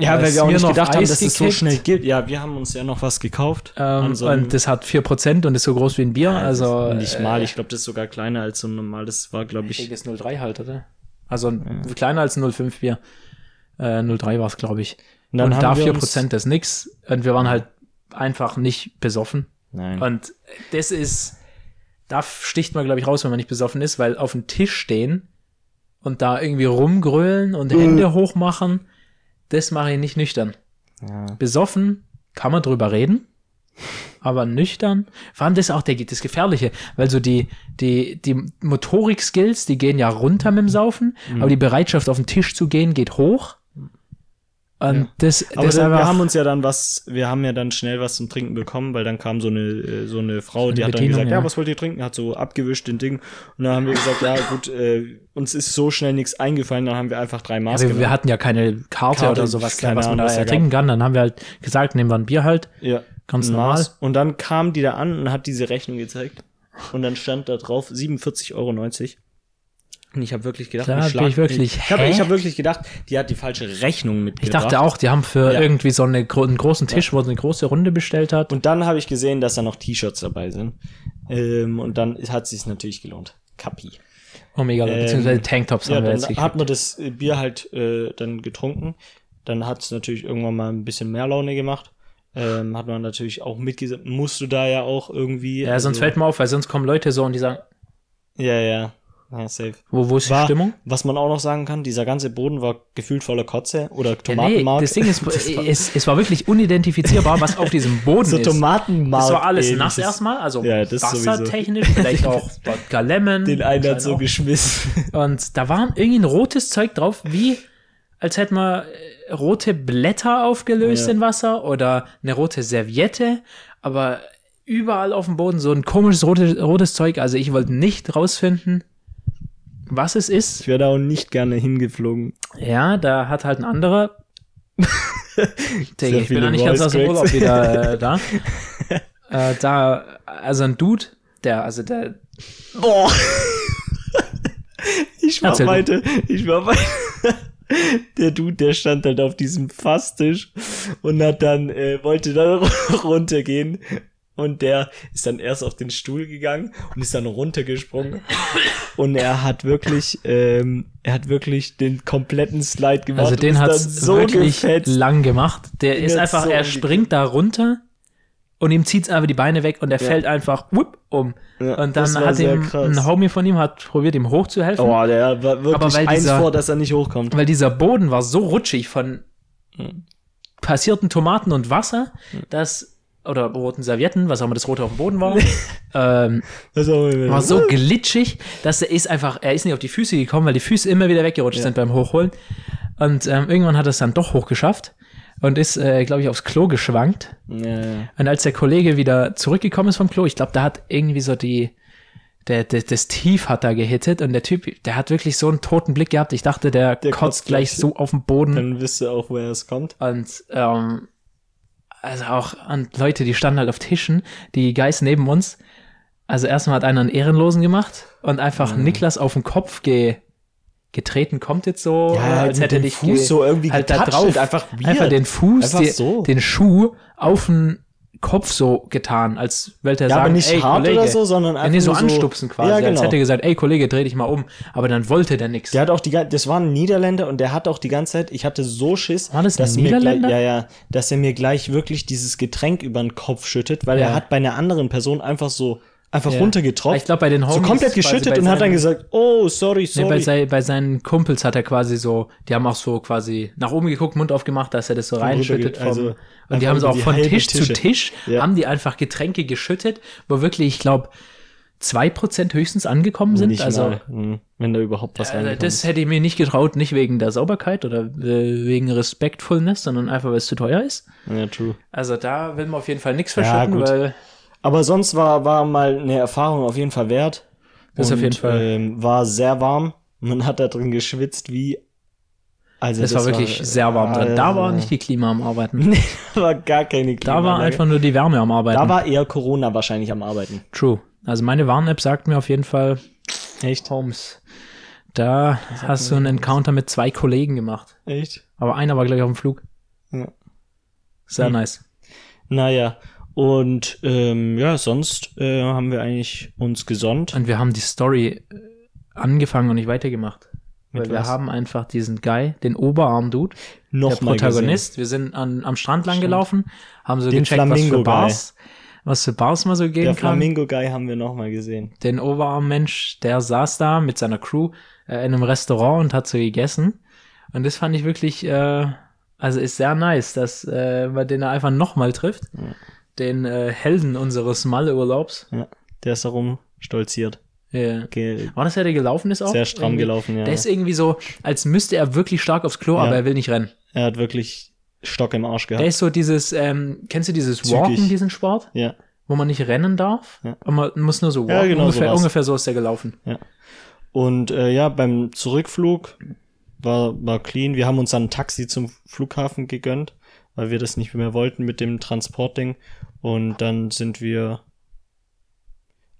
Ja, äh, weil wir auch nicht gedacht haben, Eis dass es so gekickt. schnell geht. Ja, wir haben uns ja noch was gekauft. Ähm, so und das hat 4% und ist so groß wie ein Bier. Ja, das also nicht mal, ich glaube, das ist sogar kleiner als so ein normales, war, glaube ich. ist 03 halt, oder? Also kleiner als ein 05 Bier. Äh, 03 war es, glaube ich. Und Und, dann da haben wir 4% ist nix. Und wir waren halt einfach nicht besoffen. Nein. Und das ist, da sticht man, glaube ich, raus, wenn man nicht besoffen ist, weil auf dem Tisch stehen und da irgendwie rumgrölen und Äh. Hände hochmachen, das mache ich nicht nüchtern. ja. Besoffen kann man drüber reden, aber nüchtern, vor allem das ist auch der, das Gefährliche, weil so die, die, die Motorik-Skills, die gehen ja runter mit dem Saufen, Mhm. aber die Bereitschaft auf den Tisch zu gehen geht hoch. Und Ja. das, Aber das dann, wir haben uns ja dann was, wir haben ja dann schnell was zum Trinken bekommen, weil dann kam so eine, äh, so eine Frau, die eine hat dann gesagt, ja. ja. was wollt ihr trinken? Hat so abgewischt den Ding. Und dann haben wir gesagt, ja gut, äh, uns ist so schnell nichts eingefallen, dann haben wir einfach drei Maß Ja, wir, wir hatten ja keine Karte, Karte, oder sowas, keine was man da er trinken kann. Dann haben wir halt gesagt, nehmen wir ein Bier halt. Ja. Ganz normal. Und dann kam die da an und hat diese Rechnung gezeigt. Und dann stand da drauf 47,90 Euro. Und ich habe wirklich gedacht, Da ich bin ich wirklich, Ich habe ich hab wirklich gedacht, die hat die falsche Rechnung Ich mitgebracht. dachte auch, die haben für Ja. irgendwie so eine, einen großen Tisch, wo sie eine große Runde bestellt hat. Und dann habe ich gesehen, dass da noch T-Shirts dabei sind. Ähm, und dann hat es sich natürlich gelohnt. Kapi. Omega, Ähm, beziehungsweise Tanktops Ja, haben wir dann jetzt hat gekriegt. man das äh, Bier halt äh, dann getrunken. Dann hat es natürlich irgendwann mal ein bisschen mehr Laune gemacht. Ähm, hat man natürlich auch mitgesagt, musst du da ja auch irgendwie. Ja, sonst also- fällt mir auf, weil sonst kommen Leute so und die sagen, Ja, ja. Ja, safe. wo, wo ist die War, Stimmung? Was man auch noch sagen kann, dieser ganze Boden war gefühlt voller Kotze oder Ja, nee, Tomatenmark. das Ding ist, Das war es, es war wirklich unidentifizierbar, was auf diesem Boden so ist. Tomatenmark. Das war alles ähnliches. nass erstmal, also Ja, wassertechnisch, vielleicht auch Lemon. Den einen hat so auch. geschmissen. Und da war irgendwie ein rotes Zeug drauf, wie als hätte man äh, rote Blätter aufgelöst Ja. in Wasser oder eine rote Serviette, aber überall auf dem Boden so ein komisches rote, rotes Zeug. Also ich wollte nicht rausfinden, was es ist. Ich wäre da auch nicht gerne hingeflogen. Ja, da hat halt ein anderer. Digga, ich bin noch nicht ganz aus dem Urlaub wieder äh, da. äh, da, also ein Dude, der, also der, Boah. Ich war Erzähl du. weiter. Ich war weiter. Der Dude, der stand halt auf diesem Fasstisch und hat dann, äh, wollte dann runtergehen. Und der ist dann erst auf den Stuhl gegangen und ist dann runtergesprungen. Und er hat wirklich, ähm, er hat wirklich den kompletten Slide gemacht. also den hat so wirklich gefetzt. lang gemacht. Der Den ist einfach, so er springt da runter und ihm zieht's einfach die Beine weg und er Ja. fällt einfach whoop, um. Ja, und dann hat ihm ein Homie von ihm hat probiert, ihm hochzuhelfen. Oh, der war Aber wirklich weil eins dieser- vor, dass er nicht hochkommt. weil dieser Boden war so rutschig von Mhm. passierten Tomaten und Wasser, dass oder roten Servietten, was auch immer das rote auf dem Boden war, ähm, war so glitschig, dass er ist einfach, er ist nicht auf die Füße gekommen, weil die Füße immer wieder weggerutscht Ja. sind beim Hochholen. Und ähm, irgendwann hat er es dann doch hochgeschafft und ist, äh, glaube ich, aufs Klo geschwankt. ja, ja. Und als der Kollege wieder zurückgekommen ist vom Klo, ich glaube, da hat irgendwie so die, der, der, das Tief hat da gehittet und der Typ, der hat wirklich so einen toten Blick gehabt. Ich dachte, der, Der kotzt gleich so auf den Boden. Dann wisst ihr auch, woher es kommt. Und ähm, also auch an Leute, die standen halt auf Tischen, die Guys neben uns. Also erstmal hat einer einen Ehrenlosen gemacht und einfach Mhm. Niklas auf den Kopf ge getreten, kommt jetzt so, äh, als hätte den dich Fuß so irgendwie halt da drauf, einfach weird. einfach den Fuß, Einfach so. den Schuh auf den Kopf so getan, als wollte er Ja, sagen, aber nicht ey, hart Kollege. oder so, sondern Ja, einfach nee, so nur anstupsen quasi, Ja, als genau. hätte er gesagt, ey Kollege, dreh dich mal um. Aber dann wollte der nix. Der hat auch die das war ein Niederländer und der hat auch die ganze Zeit, ich hatte so Schiss, War das dass mir gleich, ja, ja, dass er mir gleich wirklich dieses Getränk über den Kopf schüttet, weil Ja. er hat bei einer anderen Person einfach so einfach Ja. runtergetropft. Ich glaube, bei den so Homies komplett quasi geschüttet und hat dann gesagt, oh, sorry, Nee, sorry. bei, sei, bei seinen Kumpels hat er quasi so, die haben auch so quasi nach oben geguckt, Mund aufgemacht, dass er das so reinschüttet. Vom, also und die haben so auch von Tisch zu Tische. Tisch, Ja. haben die einfach Getränke geschüttet, wo wirklich, ich glaube, zwei Prozent höchstens angekommen sind. Nicht also mal, hm, wenn da überhaupt was äh, das ist. hätte ich mir nicht getraut, nicht wegen der Sauberkeit oder äh, wegen Respectfulness, sondern einfach, weil es zu teuer ist. Ja, true. Also da will man auf jeden Fall nichts Ja, verschütten, gut. weil Aber sonst war, war mal eine Erfahrung auf jeden Fall wert. Das auf Und, jeden Fall. Ähm, war sehr warm. Man hat da drin geschwitzt wie. Also es war wirklich sehr warm drin. Da war nicht die Klima am Arbeiten. Nee, da war gar keine Da war einfach nur die Wärme am Arbeiten. Da war eher Corona wahrscheinlich am Arbeiten. True. Also meine Warn-App sagt mir auf jeden Fall, Echt? Holmes, da hast du einen Encounter mit zwei Kollegen gemacht. Echt? Aber einer war gleich auf dem Flug. Ja. Sehr Hm. nice. Naja. Und ähm, ja, sonst äh, haben wir eigentlich uns gesonnt. Und wir haben die Story äh, angefangen und nicht weitergemacht. Mit Weil wir was? haben einfach diesen Guy, den Oberarm-Dude, der mal Protagonist. Wir sind an, am Strand lang gelaufen, haben so Den gecheckt, was für. Bars, was für Bars man so gesehen. gehen Der kann. Flamingo-Guy haben wir noch mal gesehen. den Oberarm-Mensch, der saß da mit seiner Crew äh, in einem Restaurant und hat so gegessen. Und das fand ich wirklich, äh, also ist sehr nice, dass äh, man den einfach nochmal trifft. Ja. Den äh, Helden unseres Malle-Urlaubs. Ja, der ist darum stolziert. Ja. Ge War das der, der gelaufen ist auch? sehr stramm Irgendwie? gelaufen, ja. Der ist irgendwie so, als müsste er wirklich stark aufs Klo, Ja. aber er will nicht rennen. er hat wirklich Stock im Arsch Der gehabt. ist so dieses, ähm, kennst du dieses Zügig. Walken, diesen Sport? Ja. Wo man nicht rennen darf? Ja. Und man muss nur so walken. Ja, genau ungefähr, sowas. ungefähr so ist der gelaufen. Und äh, ja, beim Zurückflug war, war clean. Wir haben uns dann ein Taxi zum Flughafen gegönnt, weil wir das nicht mehr wollten mit dem Transportding. Und dann sind wir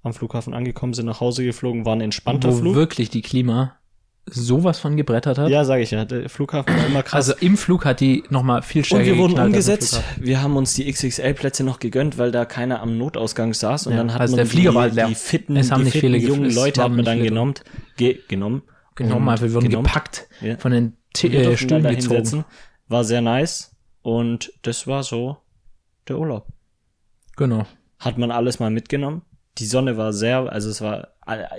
am Flughafen angekommen, sind nach Hause geflogen, war ein entspannter Wo Flug. wirklich die Klima sowas von gebrettert hat. Ja, sage ich ja. Der Flughafen war immer krass. Also im Flug hat die nochmal viel stärker und wir wurden umgesetzt. Wir haben uns die XXL-Plätze noch gegönnt, weil da keiner am Notausgang saß. Und Ja, dann hat also man der Flieger die, war halt die fitten, Es haben die nicht fitten viele jungen Leute hat man dann genommen. Ge genommen. Genommen, einfach, wir wurden genommen. gepackt Ja. von den T äh, Stühlen gezogen. War sehr nice. Und das war so der Urlaub. Genau. Hat man alles mal mitgenommen. Die Sonne war sehr, also es war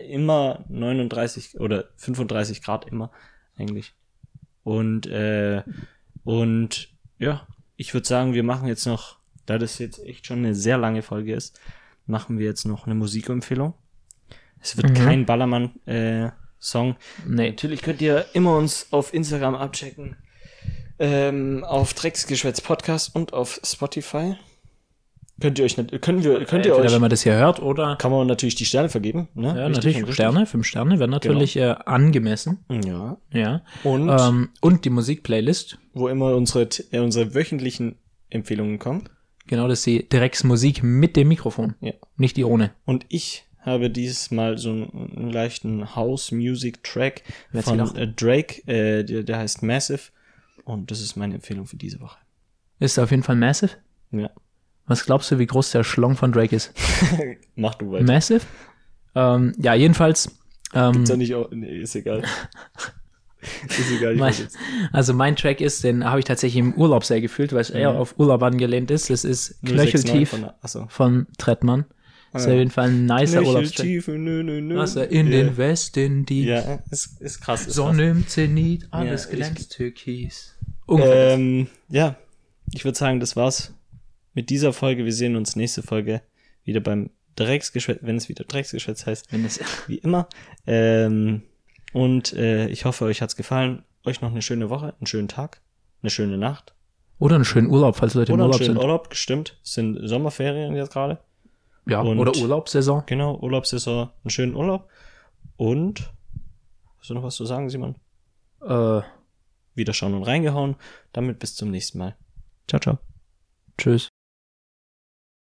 immer 39 oder 35 Grad immer eigentlich. Und äh, und ja, ich würde sagen, wir machen jetzt noch, da das jetzt echt schon eine sehr lange Folge ist, machen wir jetzt noch eine Musikempfehlung. Es wird Mhm. kein Ballermann äh, Song. Nee. Natürlich könnt ihr immer uns auf Instagram abchecken. Ähm, auf Drecksgeschwätz Podcast und auf Spotify. Könnt ihr euch nicht, können wir, könnt ihr Entweder, euch, wenn man das hier hört oder kann man natürlich die Sterne vergeben, ne? ja, Richtig natürlich. Sterne, fünf Sterne wären natürlich äh, angemessen. Ja. Ja. Und Ähm, und die Musikplaylist. wo immer unsere, äh, unsere wöchentlichen Empfehlungen kommen. Genau, das ist die Drecksmusik mit dem Mikrofon. Ja. Nicht die ohne. Und ich habe dieses Mal so einen, einen leichten House-Music-Track von äh, Drake, äh, der, der heißt Massive. Und das ist meine Empfehlung für diese Woche. Ist auf jeden Fall Massive. Ja. Was glaubst du, wie groß der Schlong von Drake ist? Mach du weiter. Massive? Ähm, ja, jedenfalls. Ähm, Gibt's ja nicht auch, nee, ist egal. ist egal, ich Mein-. Also mein Track ist, den habe ich tatsächlich im Urlaub sehr gefühlt, weil es eher Mhm. auf Urlaub angelehnt ist. Es ist 069 Knöcheltief von Achso. von Trettmann. Ah, ist ja. auf jeden Fall ein nicer Urlaubstrack. Nö, nö, nö. Wasser in ja. den Westen, die Ja, ist, ist krass. Ist Sonne im Zenit, alles Ja, glänzt türkis. krass. Ähm, ja, ich würde sagen, das war's mit dieser Folge. Wir sehen uns nächste Folge wieder beim Drecksgeschwätz, wenn es wieder Drecksgeschwätz heißt, Wenn es, wie immer. Ähm, und äh, ich hoffe, euch hat's gefallen. Euch noch eine schöne Woche, einen schönen Tag, eine schöne Nacht. oder einen schönen Urlaub, falls Leute im Oder einen Urlaub schönen sind. Urlaub, gestimmt. Es sind Sommerferien jetzt gerade. Ja, Und- oder Urlaubssaison. Genau, Urlaubssaison, einen schönen Urlaub. Und hast du noch was zu sagen, Simon? Äh, Wieder schauen und reingehauen. Damit bis zum nächsten Mal. Ciao, ciao. tschüss.